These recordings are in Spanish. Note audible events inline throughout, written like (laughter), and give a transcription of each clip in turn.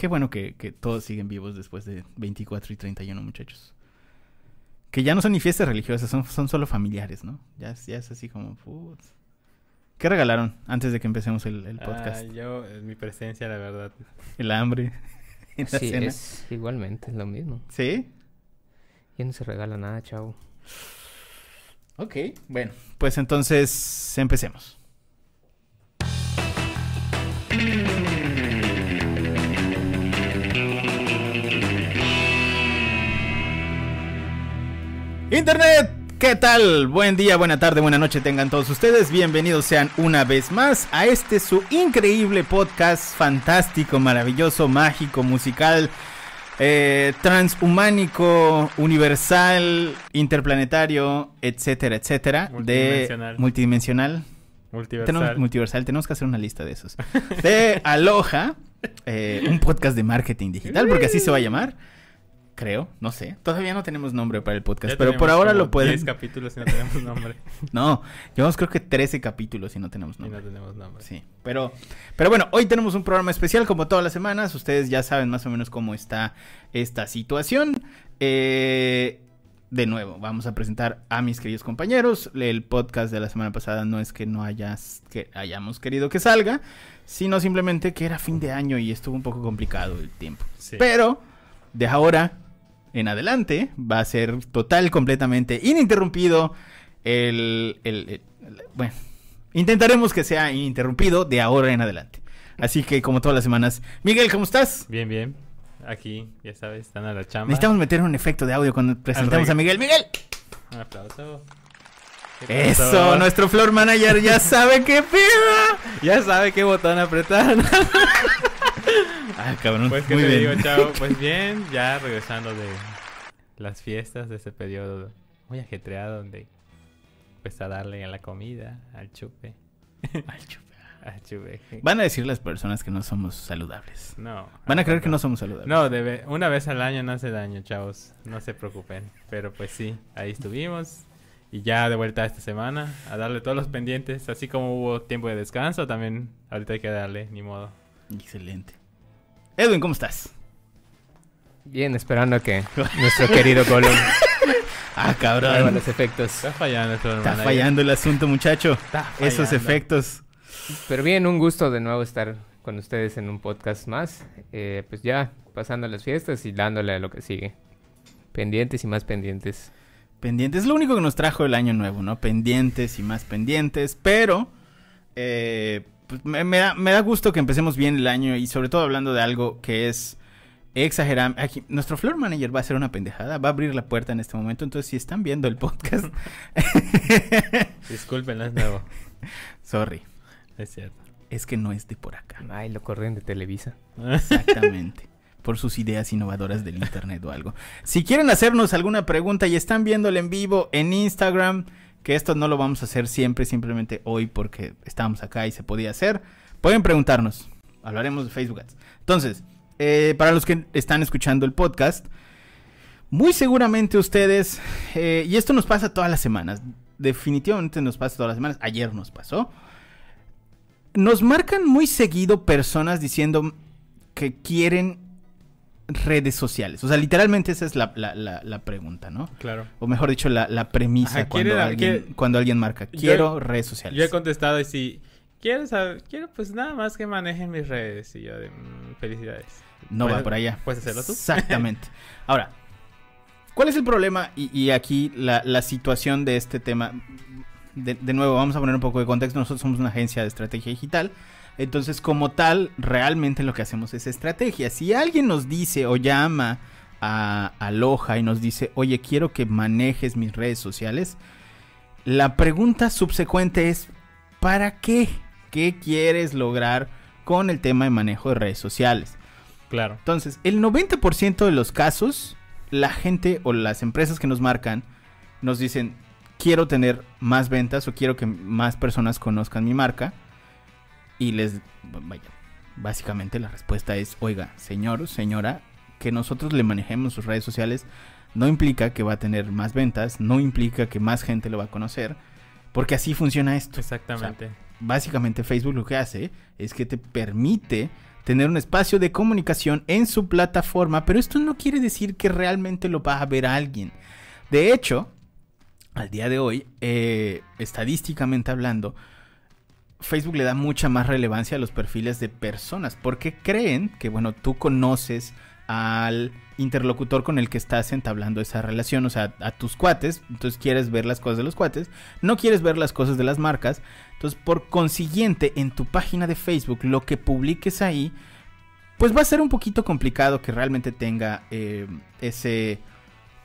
Qué bueno que, que todos siguen vivos después de 24 y 31, muchachos. Que ya no son ni fiestas religiosas, son, son solo familiares, ¿no? Ya, es- ya es así como... putz. ¿Qué regalaron antes de que empecemos el, el podcast? Ah, yo, mi presencia, la verdad. El hambre. (laughs) en la Sí, cena. es igualmente, es lo mismo. ¿Sí? Ya no se regala nada, chavo. Ok, bueno, pues entonces empecemos. Internet, ¿qué tal? Buen día, buena tarde, buena noche tengan todos ustedes. Bienvenidos sean una vez más a este su increíble podcast fantástico, maravilloso, mágico, musical, eh, transhumánico, universal, interplanetario, etcétera, etcétera. Multidimensional. De multidimensional. Multiversal. Tenemos multiversal, tenemos que hacer una lista de esos. De Aloha, eh, un podcast de marketing digital, porque así se va a llamar. Creo, no sé. Todavía no tenemos nombre para el podcast, Ya pero por ahora lo pueden. 10 capítulos y no tenemos (laughs) nombre. No, llevamos creo que 13 capítulos y no tenemos y no nombre. tenemos nombre. Sí, pero, pero bueno, hoy tenemos un programa especial como todas las semanas. Ustedes ya saben más o menos cómo está esta situación. Eh, de nuevo, vamos a presentar a mis queridos compañeros. El podcast de la semana pasada no es que no hayas, que hayamos querido que salga, sino simplemente que era fin de año y estuvo un poco complicado el tiempo. Sí. Pero de ahora en adelante va a ser total, completamente ininterrumpido el, el- el- el- bueno, intentaremos que sea ininterrumpido de ahora en adelante. Así que como todas las semanas, Miguel, ¿cómo estás? Bien, bien. Aquí, ya sabes, están a la chamba. Necesitamos meter un efecto de audio cuando presentamos a Miguel. Miguel. Un aplauso. ¿Qué Eso, nuestro floor manager ya sabe qué pida. Ya sabe qué botón apretar. (laughs) (laughs) Ah, cabrón. pues, ¿qué Muy te bien. digo, chavo? (laughs) Pues bien, ya regresando de las fiestas de ese periodo muy ajetreado donde pues a darle a la comida, al chupe, (laughs) Ay, chupa. al chupe. Van a decir las personas que no somos saludables. No. Van a creer que no somos saludables. No, debe, una vez al año no hace daño, chavos. No se preocupen. Pero pues sí, ahí estuvimos. Y ya de vuelta esta semana a darle todos los pendientes. Así como hubo tiempo de descanso, también ahorita hay que darle, ni modo. Excelente. Edwin, ¿cómo estás? Bien, esperando a que nuestro querido Gollum (laughs) Ah, cabrón. los efectos. Está fallando esto, Está fallando el asunto, muchacho. Está Esos fallando. efectos. Pero bien, un gusto de nuevo estar con ustedes en un podcast más. Eh, pues ya, pasando las fiestas y dándole a lo que sigue. Pendientes y más pendientes. Pendientes. Es lo único que nos trajo el año nuevo, ¿no? Pendientes y más pendientes. Pero eh, pues, me, me da, me da gusto que empecemos bien el año y sobre todo hablando de algo que es exagerado. Aquí, nuestro floor manager va a hacer una pendejada. Va a abrir la puerta en este momento. Entonces, si están viendo el podcast... (laughs) Disculpen, no es nuevo. Sorry. Es cierto. Es que no es de por acá. Ay, lo corren de Televisa. Exactamente. Por sus ideas innovadoras del internet o algo. Si quieren hacernos alguna pregunta y están viéndolo en vivo en Instagram, que esto no lo vamos a hacer siempre, simplemente hoy porque estábamos acá y se podía hacer, pueden preguntarnos. Hablaremos de Facebook Ads. Entonces, eh, para los que están escuchando el podcast, muy seguramente ustedes, eh, y esto nos pasa todas las semanas, definitivamente nos pasa todas las semanas, ayer nos pasó, nos marcan muy seguido personas diciendo que quieren redes sociales. O sea, literalmente esa es la, la- la- la pregunta, ¿no? Claro. O mejor dicho, la, la premisa Ajá, cuando, quiere- alguien, quiere- cuando alguien marca, Yo- quiero redes sociales. Yo he contestado y si quiero saber, quiero pues nada más que manejen mis redes. Y yo de "Mm, felicidades. no va ¿Puedes- por allá. ¿Puedes hacerlo tú? Exactamente. (laughs) Ahora, ¿cuál es el problema? Y, y aquí la, la situación de este tema. De, de nuevo, vamos a poner un poco de contexto. Nosotros somos una agencia de estrategia digital. Entonces, como tal, realmente lo que hacemos es estrategia. Si alguien nos dice o llama a Aloha y nos dice, oye, quiero que manejes mis redes sociales, la pregunta subsecuente es, ¿para qué? ¿Qué quieres lograr con el tema de manejo de redes sociales? Claro. Entonces, el 90% de los casos, la gente o las empresas que nos marcan nos dicen, quiero tener más ventas o quiero que más personas conozcan mi marca. Y les, vaya, básicamente la respuesta es, oiga, señor, señora, que nosotros le manejemos sus redes sociales no implica que va a tener más ventas, no implica que más gente lo va a conocer, porque así funciona esto Exactamente. básicamente Facebook lo que hace es que te permite tener un espacio de comunicación en su plataforma, pero esto no quiere decir que realmente lo va a ver alguien. De hecho, al día de hoy, eh, estadísticamente hablando, Facebook le da mucha más relevancia a los perfiles de personas, porque creen que, bueno, tú conoces al interlocutor con el que estás entablando esa relación, o sea, a tus cuates, entonces quieres ver las cosas de los cuates, no quieres ver las cosas de las marcas, entonces por consiguiente en tu página de Facebook lo que publiques ahí, pues va a ser un poquito complicado que realmente tenga eh, ese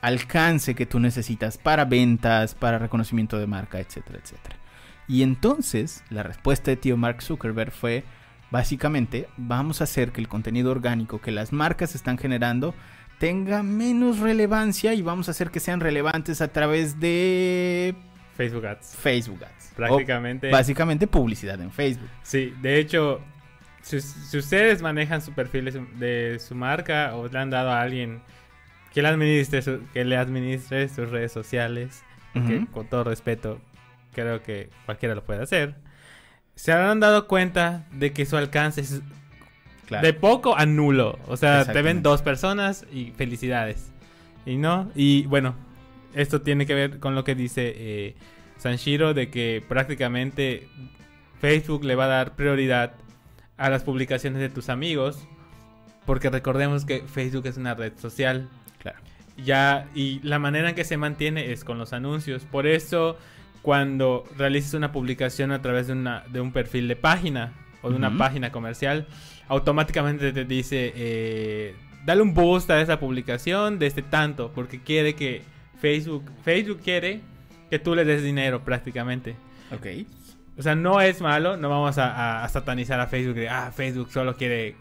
alcance que tú necesitas para ventas, para reconocimiento de marca, etcétera, etcétera. Y entonces la respuesta de tío Mark Zuckerberg fue, básicamente, vamos a hacer que el contenido orgánico que las marcas están generando tenga menos relevancia y vamos a hacer que sean relevantes a través de Facebook Ads. Facebook Ads. Prácticamente. O básicamente publicidad en Facebook. Sí, de hecho, si, si ustedes manejan su perfil de su, de su marca o le han dado a alguien que le administre, su- que le administre sus redes sociales, que con todo respeto, creo que cualquiera lo puede hacer, se habrán dado cuenta de que su alcance es Claro. de poco a nulo. O sea, te ven dos personas y felicidades. Y no, y bueno, esto tiene que ver con lo que dice eh, Sanshiro de que prácticamente Facebook le va a dar prioridad a las publicaciones de tus amigos. Porque recordemos que Facebook es una red social. Claro. Ya, y la manera en que se mantiene es con los anuncios. Por eso, cuando realices una publicación a través de, una, de un perfil de página o de una página comercial, automáticamente te dice, eh, dale un boost a esa publicación de este tanto, porque quiere que Facebook, Facebook quiere que tú le des dinero prácticamente. Ok. O sea, no es malo, no vamos a, a- a satanizar a Facebook de, ah, Facebook solo quiere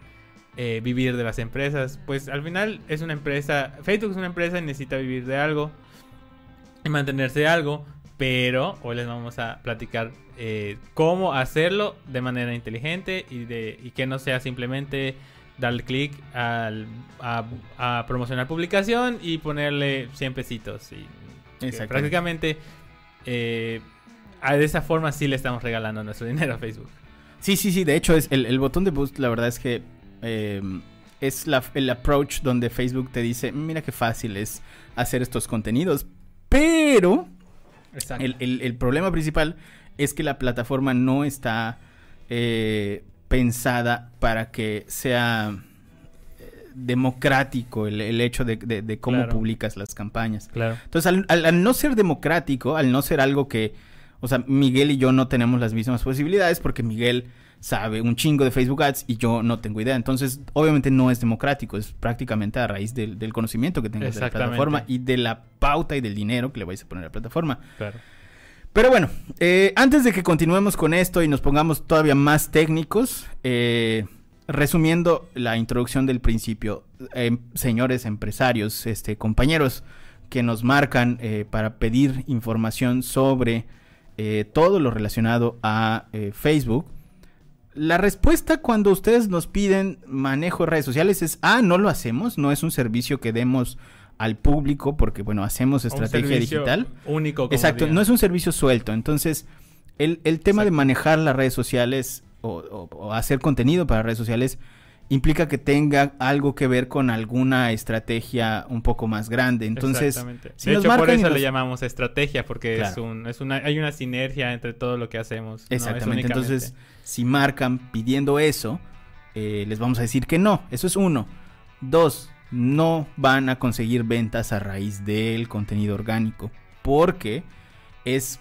eh, vivir de las empresas. Pues al final es una empresa, Facebook es una empresa y necesita vivir de algo y mantenerse de algo, pero hoy les vamos a platicar eh, cómo hacerlo de manera inteligente y, de, y que no sea simplemente darle clic a, a promocionar publicación y ponerle 100 pesitos. Y prácticamente eh, de esa forma sí le estamos regalando nuestro (laughs) dinero a Facebook. Sí, sí, sí. De hecho, es el, el botón de boost, la verdad es que eh, es la- el approach donde Facebook te dice, mira qué fácil es hacer estos contenidos. Pero. El, el- el problema principal es que la plataforma no está eh, pensada para que sea eh, democrático el, el hecho de, de- de cómo Claro. publicas las campañas. Claro. Entonces, al, al- al no ser democrático, al no ser algo que, o sea, Miguel y yo no tenemos las mismas posibilidades porque Miguel sabe un chingo de Facebook Ads y yo no tengo idea. Entonces, obviamente no es democrático, es prácticamente a raíz del, del conocimiento que tengas de la plataforma y de la pauta y del dinero que le vais a poner a la plataforma. Claro. Pero bueno, eh, antes de que continuemos con esto y nos pongamos todavía más técnicos, eh, resumiendo la introducción del principio, eh, señores empresarios, este, compañeros que nos marcan eh, para pedir información sobre todo lo relacionado a Facebook, la respuesta cuando ustedes nos piden manejo de redes sociales es, ah, no lo hacemos, no es un servicio que demos al público porque, bueno, hacemos Un estrategia servicio digital. Único. como Exacto, no es un servicio suelto. Entonces, el, el tema de manejar las redes sociales o, o- o hacer contenido para redes sociales implica que tenga algo que ver con alguna estrategia un poco más grande. Entonces, si de hecho, por eso nos- le llamamos estrategia, porque es un, es una, hay una sinergia entre todo lo que hacemos. exactamente. Entonces, si marcan pidiendo eso, eh, les vamos a decir que no. Eso es uno. Dos, no van a conseguir ventas a raíz del contenido orgánico. Porque es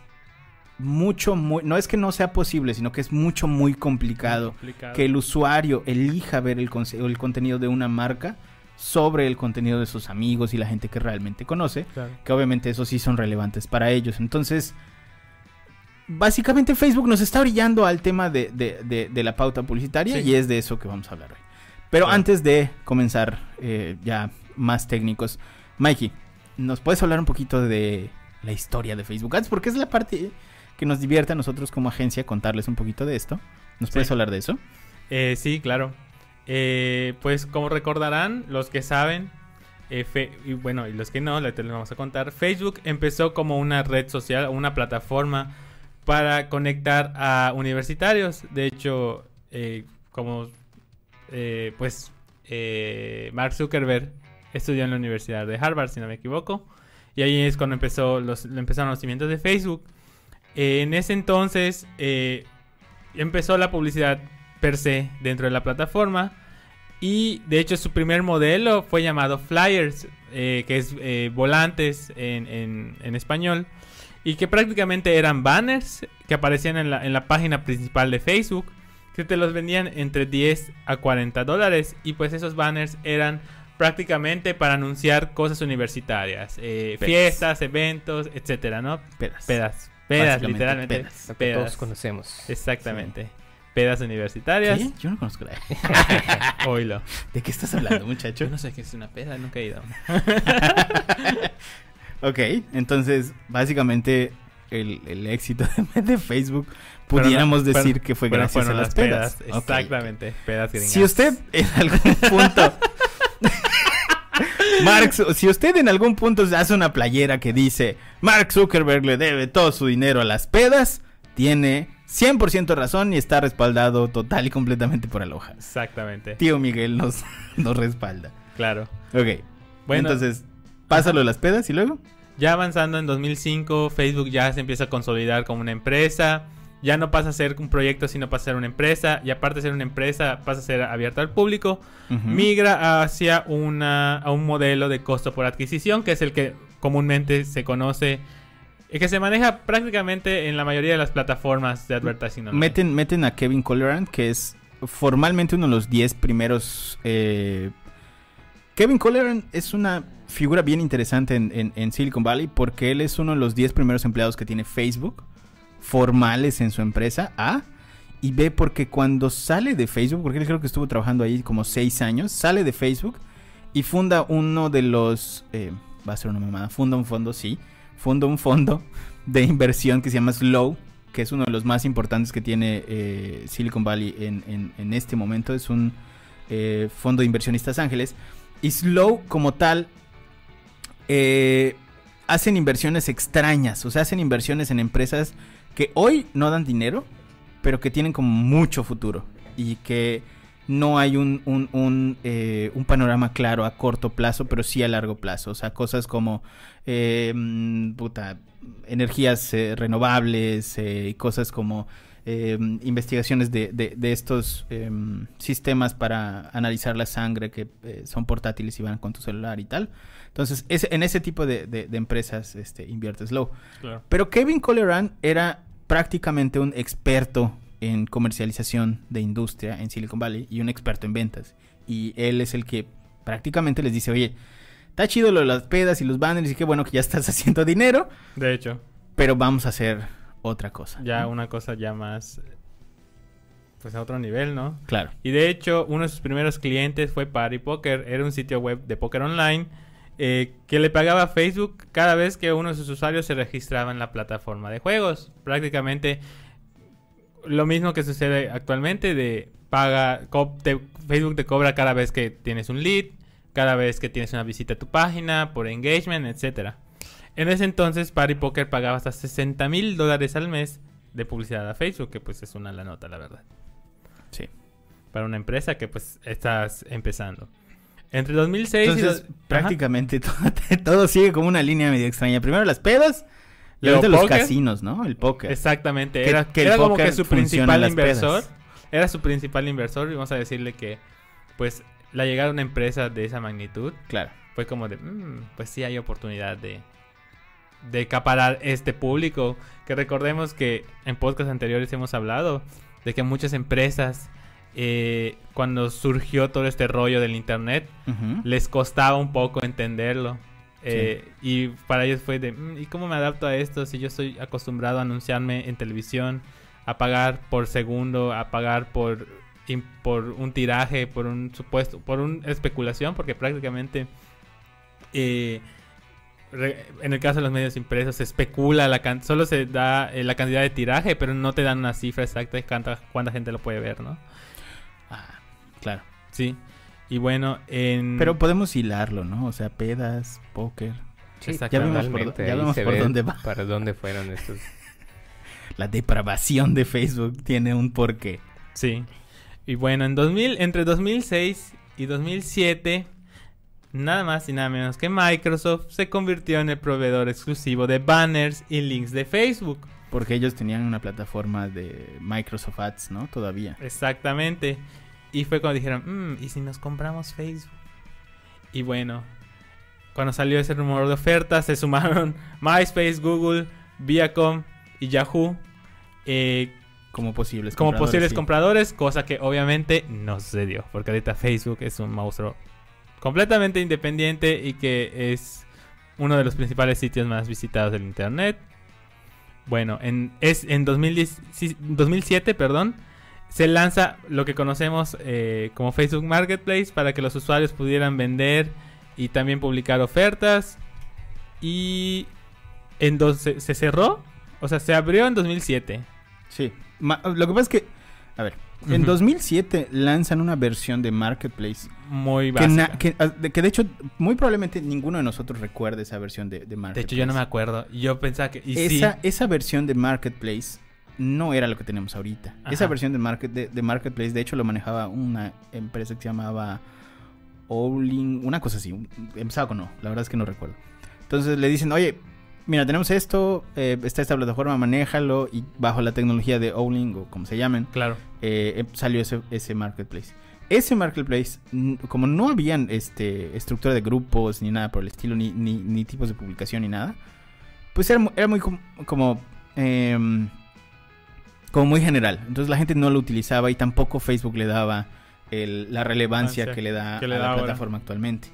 mucho, muy, no es que no sea posible, sino que es mucho, muy complicado complicado. que el usuario elija ver el, el contenido de una marca sobre el contenido de sus amigos y la gente que realmente conoce, Claro. que obviamente esos sí son relevantes para ellos. Entonces, básicamente Facebook nos está brillando al tema de, de- de- de la pauta publicitaria Sí. y es de eso que vamos a hablar hoy. Pero Claro. antes de comenzar eh, ya más técnicos, Mikey, ¿nos puedes hablar un poquito de la historia de Facebook Ads? Porque es la parte que nos divierte a nosotros como agencia contarles un poquito de esto. ¿Nos Sí. puedes hablar de eso? Eh, sí, claro. Eh, pues como recordarán, los que saben, eh, fe- y bueno, y los que no, les les vamos a contar, Facebook empezó como una red social, una plataforma para conectar a universitarios. De hecho, como pues Mark Zuckerberg estudió en la Universidad de Harvard, si no me equivoco. Y ahí es cuando empezó los, empezaron los cimientos de Facebook. Eh, en ese entonces eh, empezó la publicidad per se dentro de la plataforma. Y de hecho su primer modelo fue llamado Flyers, eh, que es volantes en, en- en español. Y que prácticamente eran banners que aparecían en la, en la página principal de Facebook. Que te los vendían entre 10 a 40 dólares. Y pues esos banners eran prácticamente para anunciar cosas universitarias. eh, fiestas, eventos, etcétera, ¿no? Pedas. Pedas. Pedas, literalmente. pedas. Lo que todos conocemos. Exactamente. Pedas universitarias. ¿Sí? Yo no conozco la... (laughs) Oílo. ¿De qué estás hablando, muchacho? Yo no sé qué es una peda, nunca he ido. (laughs) Ok, entonces, básicamente, el, el éxito de, (laughs) Facebook, pudiéramos decir que fue gracias a las pedas. Exactamente, pedas gringas. Si usted en algún punto... Mark, si usted en algún punto hace una playera que dice Mark Zuckerberg le debe todo su dinero a las pedas, tiene 100% razón y está respaldado total y completamente por Aloha. Exactamente, Tío Miguel nos, (laughs) nos respalda. claro. Ok, Bueno, entonces, pásalo a las pedas y luego. ya avanzando en 2005, Facebook ya se empieza a consolidar como una empresa. Ya no pasa a ser un proyecto, sino pasa a ser una empresa. Y aparte de ser una empresa, pasa a ser abierta al público. Migra hacia una, a un modelo de costo por adquisición, que es el que comúnmente se conoce y que se maneja prácticamente en la mayoría de las plataformas de advertising. online. Meten, meten a Kevin Colleran, que es formalmente uno de los 10 primeros. eh, Kevin Colleran es una figura bien interesante en, en- en Silicon Valley porque él es uno de los 10 primeros empleados que tiene Facebook formales en su empresa. A. Y B, porque cuando sale de Facebook, porque él creo que estuvo trabajando ahí como 6 años, sale de Facebook y funda uno de los. eh, va a ser una mamada. Funda un fondo, sí. Funda un fondo de inversión que se llama Slow, que es uno de los más importantes que tiene eh, Silicon Valley en, en- en este momento. Es un eh, fondo de inversionistas ángeles. Y Slow, como tal, eh, hacen inversiones extrañas. O sea, hacen inversiones en empresas que hoy no dan dinero, pero que tienen como mucho futuro. Y que no hay un, un, un, eh, un panorama claro a corto plazo, pero sí a largo plazo. O sea, cosas como eh, mm, puta, energías eh, renovables, eh, y cosas como eh, investigaciones de, de- de estos em, sistemas para analizar la sangre que son portátiles y van con tu celular y tal. Entonces, ese- en ese tipo de, de- de empresas este, inviertes low. Claro. Pero Kevin Colleran era prácticamente un experto en comercialización de industria en Silicon Valley y un experto en ventas. Y él es el que prácticamente les dice, oye, está chido lo de las pedas y los banners y qué bueno que ya estás (laughs) haciendo dinero, De hecho, pero vamos a hacer otra cosa. ya ¿no? una cosa ya más, pues a otro nivel, ¿no? Claro. Y de hecho, uno de sus primeros clientes fue Party Poker. Era un sitio web de póker online eh, que le pagaba a Facebook cada vez que uno de sus usuarios se registraba en la plataforma de juegos. Prácticamente lo mismo que sucede actualmente de paga te- Facebook te cobra cada vez que tienes un lead, cada vez que tienes una visita a tu página, por engagement, etcétera. En ese entonces, Party Poker pagaba hasta 60 mil dólares al mes de publicidad a Facebook, que pues es una la nota, la verdad Sí. para una empresa que pues estás empezando. Entre 2006 y... Dos- prácticamente (laughs) todo, todo sigue como una línea medio extraña. Primero las pedas Luego los casinos, ¿no? El póker. Exactamente. Que- era que el era como póker que su principal inversor. pedas. Era su principal inversor y vamos a decirle que pues la llegada de una empresa de esa magnitud Claro. fue como de, "Mm, pues sí hay oportunidad de, de acaparar este público. Que recordemos que en podcasts anteriores hemos hablado de que muchas empresas, eh, cuando surgió todo este rollo del Internet, les costaba un poco entenderlo. Eh, Y para ellos fue de, "Mm, ¿y cómo me adapto a esto si yo estoy acostumbrado a anunciarme en televisión, a pagar por segundo, a pagar por, por un tiraje, por un supuesto, por una especulación? Porque prácticamente, eh, en el caso de los medios impresos, se especula, la can- solo se da eh, la cantidad de tiraje, pero no te dan una cifra exacta de cuánta, cuánta gente lo puede ver, ¿no? Sí. Y bueno, en... Pero podemos hilarlo, ¿no? O sea, pedas, póker. Sí. Ya vemos por, ya vemos por dónde va. Para dónde fueron estos. (laughs) La depravación de Facebook tiene un porqué. Sí. Y bueno, en 2000, entre 2006 y 2007, nada más y nada menos que Microsoft se convirtió en el proveedor exclusivo de banners y links de Facebook. Porque ellos tenían una plataforma de Microsoft Ads, ¿no? Todavía. Exactamente. Y fue cuando dijeron, "Mm, ¿y si nos compramos Facebook? Y bueno, cuando salió ese rumor de ofertas, se sumaron (laughs) MySpace, Google, Viacom y Yahoo eh, Como posibles como compradores, posibles sí. compradores, cosa que obviamente no sucedió, porque ahorita Facebook es un monstruo completamente independiente y que es uno de los principales sitios más visitados del internet. Bueno, en, es en 2010 sí, 2007, perdón, se lanza lo que conocemos eh, como Facebook Marketplace para que los usuarios pudieran vender y también publicar ofertas. Y en dos- se, se cerró, o sea, se abrió en 2007. Sí. Ma- lo que pasa es que, a ver, en Ujú. 2007 lanzan una versión de Marketplace Muy básica. que, ah, de, que de hecho muy probablemente ninguno de nosotros recuerde esa versión de, de De Marketplace. hecho, yo no me acuerdo. Yo pensaba que. Y sí. esa, esa versión de Marketplace no era lo que tenemos ahorita. Esa versión de, market, de, de Marketplace, de hecho, lo manejaba una empresa que se llamaba Owling, una cosa así. Empezaba con no, la verdad es que no recuerdo. Entonces le dicen, oye, mira, tenemos esto, eh, está esta plataforma, manéjalo, y bajo la tecnología de Owling, o como se llamen, Claro. eh, eh, salió ese, ese marketplace. Ese marketplace, como no habían este, estructura de grupos ni nada por el estilo, ni, ni, ni tipos de publicación ni nada, pues era, era muy com- como, em, como muy general. Entonces la gente no lo utilizaba y tampoco Facebook le daba el- la relevancia que le da que le a da la ahora. plataforma actualmente.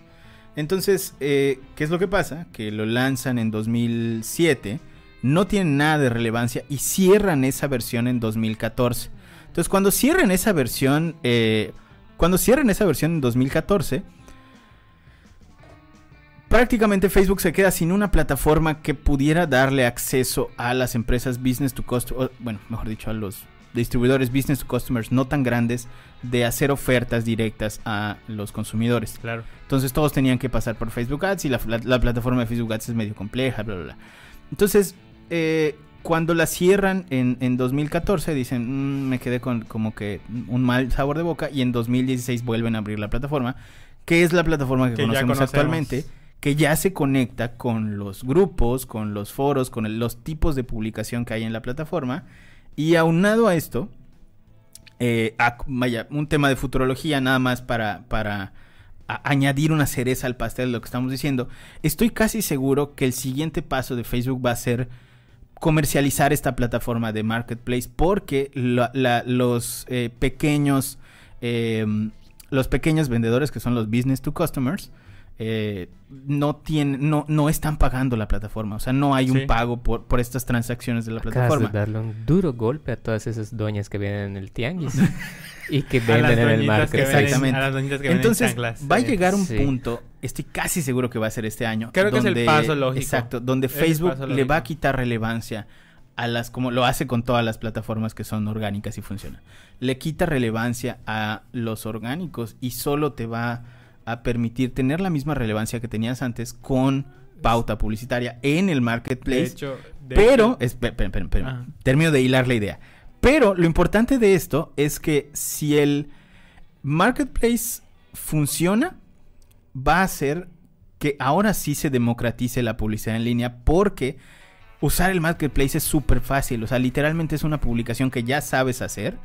Entonces, eh, ¿qué es lo que pasa? Que lo lanzan en 2007, no tienen nada de relevancia y cierran esa versión en 2014. Entonces, cuando cierran esa versión, eh, cuando cierran esa versión en 2014, prácticamente Facebook se queda sin una plataforma que pudiera darle acceso a las empresas business to customers, bueno, mejor dicho, a los distribuidores business to customers no tan grandes de hacer ofertas directas a los consumidores. Claro. Entonces todos tenían que pasar por Facebook Ads y la, la- la plataforma de Facebook Ads es medio compleja, bla, bla, bla. Entonces, eh, cuando la cierran en, en 2014, dicen, "Mm, me quedé con como que un mal sabor de boca y en 2016 vuelven a abrir la plataforma, que es la plataforma que, conocemos, conocemos. actualmente, que ya se conecta con los grupos, con los foros, con los tipos de publicación que hay en la plataforma. Y aunado a esto, eh, vaya, un tema de futurología nada más para, para añadir una cereza al pastel de lo que estamos diciendo. Estoy casi seguro que el siguiente paso de Facebook va a ser comercializar esta plataforma de marketplace porque los eh, pequeños eh, los pequeños vendedores que son los business to customers eh, no tienen no no están pagando la plataforma o sea no hay Sí. un pago por, por estas transacciones de la Acabas plataforma de darle un duro golpe a todas esas doñas que vienen en el tianguis (laughs) y que venden en el market. Exactamente. a las doñitas que venden Entonces, va a llegar un Sí. punto, estoy casi seguro que va a ser este año. Creo que es el paso lógico. Exacto, donde Es Facebook le va a quitar relevancia a las, como lo hace con todas las plataformas que son orgánicas y funcionan. Le quita relevancia a los orgánicos y solo te va a permitir tener la misma relevancia que tenías antes con pauta publicitaria en el De marketplace. hecho, de Pero, hecho- espera, espera. Ajá. termino de hilar la idea. Pero lo importante de esto es que si el marketplace funciona, va a hacer que ahora sí se democratice la publicidad en línea porque usar el marketplace es súper fácil. O sea, literalmente es una publicación que ya sabes hacer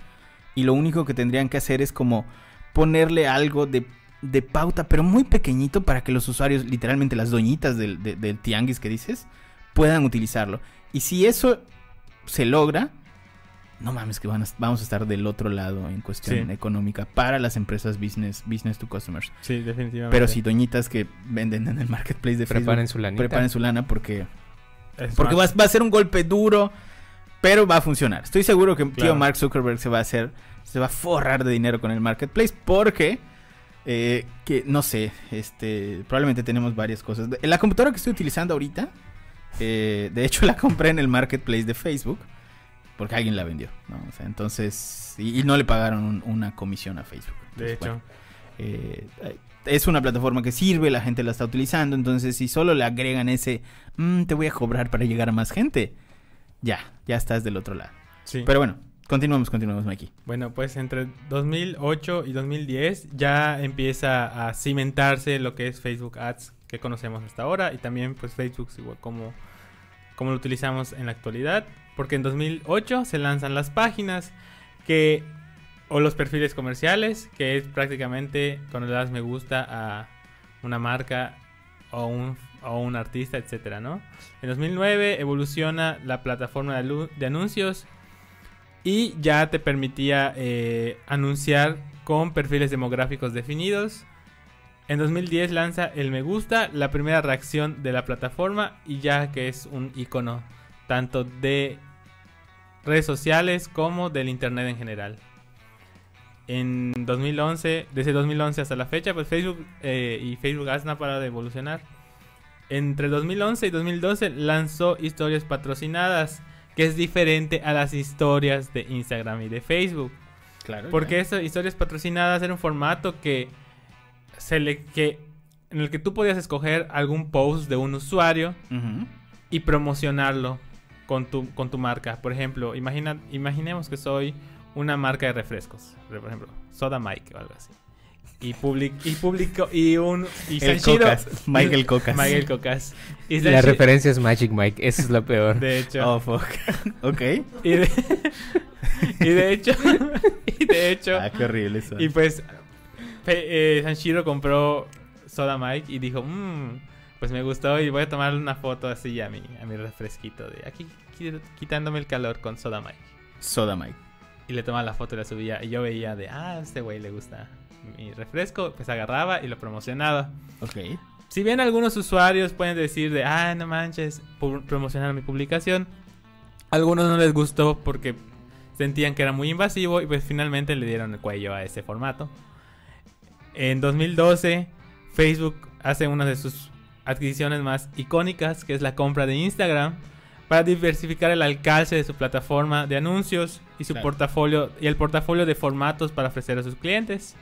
y lo único que tendrían que hacer es como ponerle algo de, de pauta, pero muy pequeñito para que los usuarios, literalmente las doñitas del, de- del tianguis que dices, puedan utilizarlo. Y si eso se logra, no mames que van a- vamos a estar del otro lado en cuestión Sí. económica para las empresas business, business to customers. Sí, definitivamente. Pero sí, doñitas que venden en el marketplace de Facebook, Preparen su lanita. preparen su lana porque, Es porque va, a ser un golpe duro, pero va a funcionar. Estoy seguro que tío. Mark Zuckerberg se va a hacer, se va a forrar de dinero con el marketplace porque, eh, que no sé, este, probablemente tenemos varias cosas. La computadora que estoy utilizando ahorita, eh, de hecho (laughs) la compré en el marketplace de Facebook porque alguien la vendió, ¿no? O sea, entonces, y, y no le pagaron un- una comisión a Facebook. De hecho. bueno, eh, es una plataforma que sirve, la gente la está utilizando, entonces si solo le agregan ese, "Mm, te voy a cobrar para llegar a más gente, ya, ya estás del otro lado. Sí. Pero bueno, Continuamos, continuamos, Mikey. Bueno, pues entre 2008 y 2010 ya empieza a cimentarse lo que es Facebook Ads que conocemos hasta ahora y también pues Facebook igual como, como lo utilizamos en la actualidad. Porque en 2008 se lanzan las páginas que o los perfiles comerciales, que es prácticamente cuando le das me gusta a una marca o un, o un artista, etcétera, ¿no? En 2009 evoluciona la plataforma de, anuncios y ya te permitía eh, anunciar con perfiles demográficos definidos. En 2010 lanza el me gusta, la primera reacción de la plataforma y ya que es un icono tanto de redes sociales como del internet en general. En 2011, desde 2011 hasta la fecha, pues Facebook eh, y Facebook Ads no ha parado de evolucionar. Entre 2011 y 2012 lanzó historias patrocinadas, que es diferente a las historias de Instagram y de Facebook. Claro. Porque esas historias patrocinadas era un formato que, se le, que en el que tú podías escoger algún post de un usuario y promocionarlo con tu, con tu marca. Por ejemplo, imagina, imaginemos que soy una marca de refrescos, por ejemplo, Soda Mike o algo así. Y public, y publico y un y El Cocas, Michael Cocas. Michael Cocas. Y La referencia es Magic Mike, eso es lo peor. de hecho, Oh, fuck. (laughs) ok. y de, y de hecho, y de hecho, Ah, qué horrible eso. Y pues eh, Sanshiro compró Soda Mike y dijo, "Mm, pues me gustó y voy a tomarle una foto así a mi, a mi refresquito de aquí qui- quitándome el calor con Soda Mike. Soda Mike. Y le tomaba la foto y la subía y yo veía de, ah, a este güey le gusta mi refresco, pues agarraba y lo promocionaba. Ok. Si bien algunos usuarios pueden decir de, ah, no manches, promocionar mi publicación, a algunos no les gustó porque sentían que era muy invasivo y pues finalmente le dieron el cuello a ese formato. En 2012, Facebook hace una de sus adquisiciones más icónicas, que es la compra de Instagram, para diversificar el alcance de su plataforma de anuncios y su Claro. portafolio y el portafolio de formatos para ofrecer a sus clientes.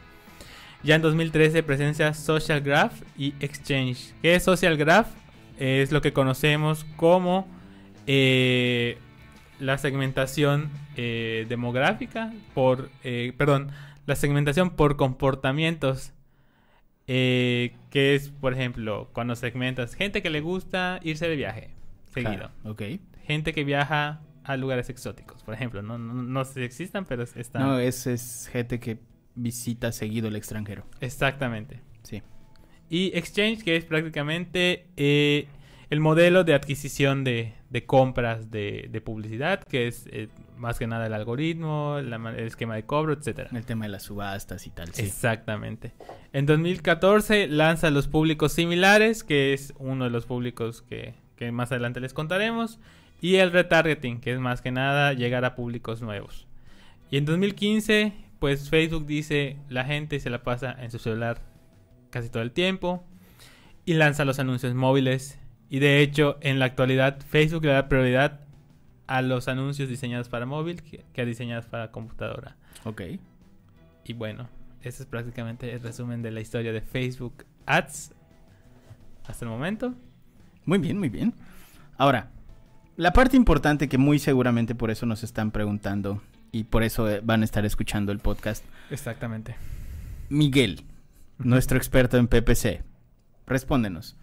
Ya en 2013 presencia Social Graph y Exchange. ¿Qué es Social Graph? Es lo que conocemos como eh, la segmentación eh, demográfica por, eh, perdón, la segmentación por comportamientos. que es, por ejemplo, cuando segmentas gente que le gusta irse de viaje seguido. Gente que viaja a lugares exóticos, por ejemplo. No, no, no sé si existan, pero están. No, es, es gente que visita seguido el extranjero. Exactamente. Sí. Y Exchange, que es prácticamente eh, el modelo de adquisición de, de compras de, de publicidad, que es eh, más que nada el algoritmo, la el esquema de cobro, etcétera. El tema de las subastas y tal. Sí. Exactamente. En 2014 lanza los públicos similares, que es uno de los públicos que, que más adelante les contaremos. Y el retargeting, que es más que nada llegar a públicos nuevos. Y en 2015, pues Facebook dice, la gente se la pasa en su celular casi todo el tiempo. Y lanza los anuncios móviles. Y de hecho, en la actualidad, Facebook le da prioridad a los anuncios diseñados para móvil que, que a diseñados para computadora. Ok. Y bueno, ese es prácticamente el resumen de la historia de Facebook Ads hasta el momento. Muy bien, muy bien. Ahora, la parte importante que muy seguramente por eso nos están preguntando y por eso eh, van a estar escuchando el podcast. Exactamente. Miguel, nuestro experto en PPC, respóndenos.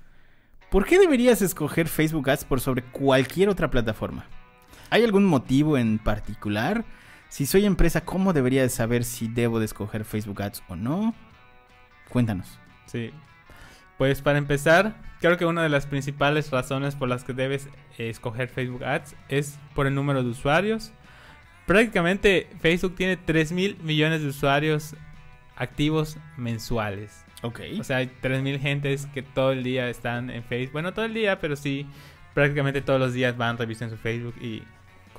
¿Por qué deberías escoger Facebook Ads por sobre cualquier otra plataforma? ¿Hay algún motivo en particular? Si soy empresa, ¿cómo debería de saber si debo de escoger Facebook Ads o no? Cuéntanos. Sí. Pues para empezar, creo que una de las principales razones por las que debes eh, escoger Facebook Ads es por el número de usuarios. Prácticamente Facebook tiene 3 mil millones de usuarios activos mensuales. Ok. O sea, hay 3.000 gentes que todo el día están en Facebook. Bueno, todo el día, pero sí, prácticamente todos los días van, revisan su Facebook y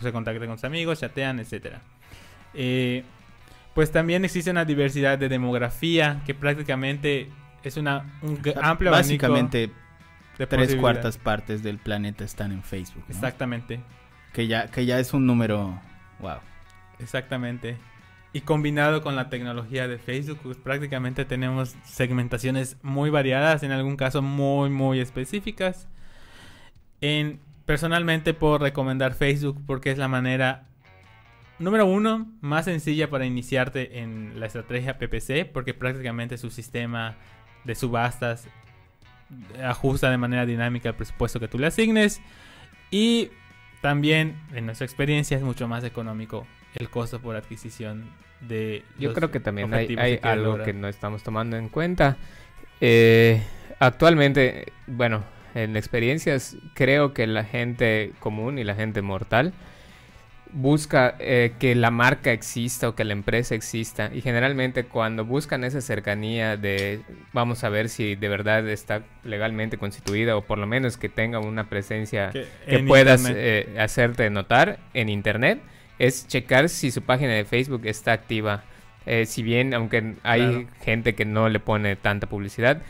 se contactan con sus amigos, chatean, etc. pues también existe una diversidad de demografía que prácticamente es una, un amplio abanico Básicamente, de tres cuartas partes del planeta están en Facebook. ¿no? Exactamente, Que ya, que ya es un número. Wow. exactamente. Y combinado con la tecnología de Facebook, pues prácticamente tenemos segmentaciones muy variadas, en algún caso muy, muy específicas. En, personalmente puedo recomendar Facebook porque es la manera número uno, más sencilla para iniciarte en la estrategia PPC, porque prácticamente su sistema de subastas ajusta de manera dinámica el presupuesto que tú le asignes. Y también, en nuestra experiencia, es mucho más económico el costo por adquisición de... Yo creo que también hay, hay que algo lograr. que no estamos tomando en cuenta. Eh, actualmente, bueno, en experiencias, creo que la gente común y la gente mortal busca eh, que la marca exista o que la empresa exista. Y generalmente cuando buscan esa cercanía de vamos a ver si de verdad está legalmente constituida o por lo menos que tenga una presencia Que puedas eh, hacerte notar en internet es checar si su página de Facebook está activa. Eh, si bien, aunque hay Claro. gente que no le pone tanta publicidad,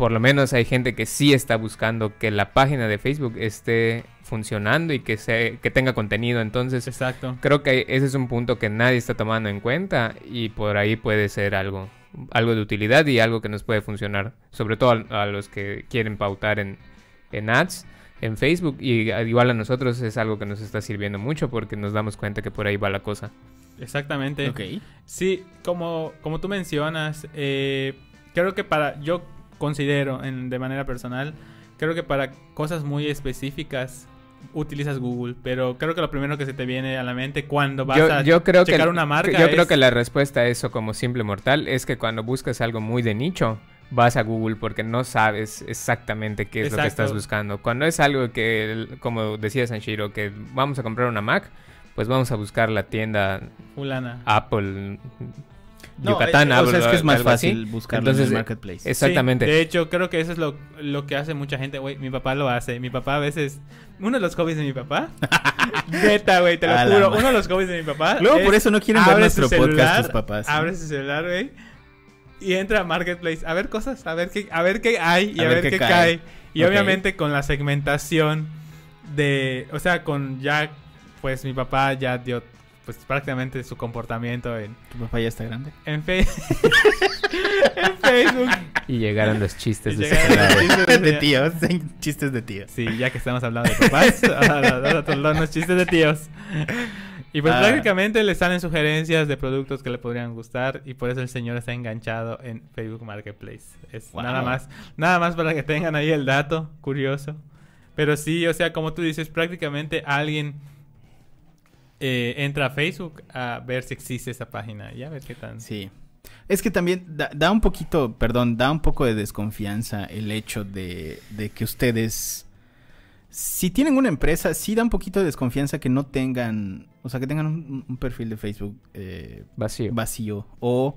por lo menos hay gente que sí está buscando que la página de Facebook esté funcionando y que, se, que tenga contenido. Entonces, Exacto. creo que ese es un punto que nadie está tomando en cuenta y por ahí puede ser algo, algo de utilidad y algo que nos puede funcionar, sobre todo a, a los que quieren pautar en, en ads, en Facebook y igual a nosotros es algo que nos está sirviendo mucho porque nos damos cuenta que por ahí va la cosa. Exactamente. Ok. Sí, como, como tú mencionas, eh, creo que para, yo considero en- de manera personal, creo que para cosas muy específicas utilizas Google, pero creo que lo primero que se te viene a la mente cuando vas Yo, a yo creo que checar una marca yo creo que la respuesta a eso como simple mortal es que cuando buscas algo muy de nicho vas a Google porque no sabes exactamente qué es lo que estás buscando. Cuando es algo que, como decía Sanshiro, que vamos a comprar una Mac, pues vamos a buscar la tienda fulana. Apple, No, Yucatán, eh, o Apple, sea, es que es más fácil buscarlo en Entonces, el eh, marketplace. Exactamente. Sí, de hecho, creo que eso es lo, lo que hace mucha gente, güey. Mi papá lo hace. Mi papá a veces... Uno de los hobbies de mi papá. (laughs) Neta, güey, te lo A juro. Uno de los hobbies de mi papá. Luego es por eso no quieren ver nuestro su podcast celular, tus papás. ¿no? Abre su celular, güey. Y entra a Marketplace a ver cosas, a ver qué, a ver qué hay y a, ver, qué, cae. Y Ok. obviamente con la segmentación de, o sea, con ya, pues mi papá ya dio, pues prácticamente su comportamiento en, ¿Tu papá ya está grande? en, Fe- (laughs) en Facebook. Y llegaron los chistes de los chistes de tíos, (laughs) chistes de tíos. Sí, ya que estamos hablando de papás, (laughs) ahora unos chistes de tíos. Y pues Ah. prácticamente le salen sugerencias de productos que le podrían gustar y por eso el señor está enganchado en Facebook Marketplace. Es Wow. nada más, nada más para que tengan ahí el dato, curioso. Pero sí, o sea, como tú dices, prácticamente alguien eh, entra a Facebook a ver si existe esa página y a ver qué tan... Sí. Es que también da, da un poquito, perdón, da un poco de desconfianza el hecho de, de que ustedes, si tienen una empresa, sí da un poquito de desconfianza que no tengan, o sea, que tengan un, un perfil de Facebook eh, Vacío. vacío o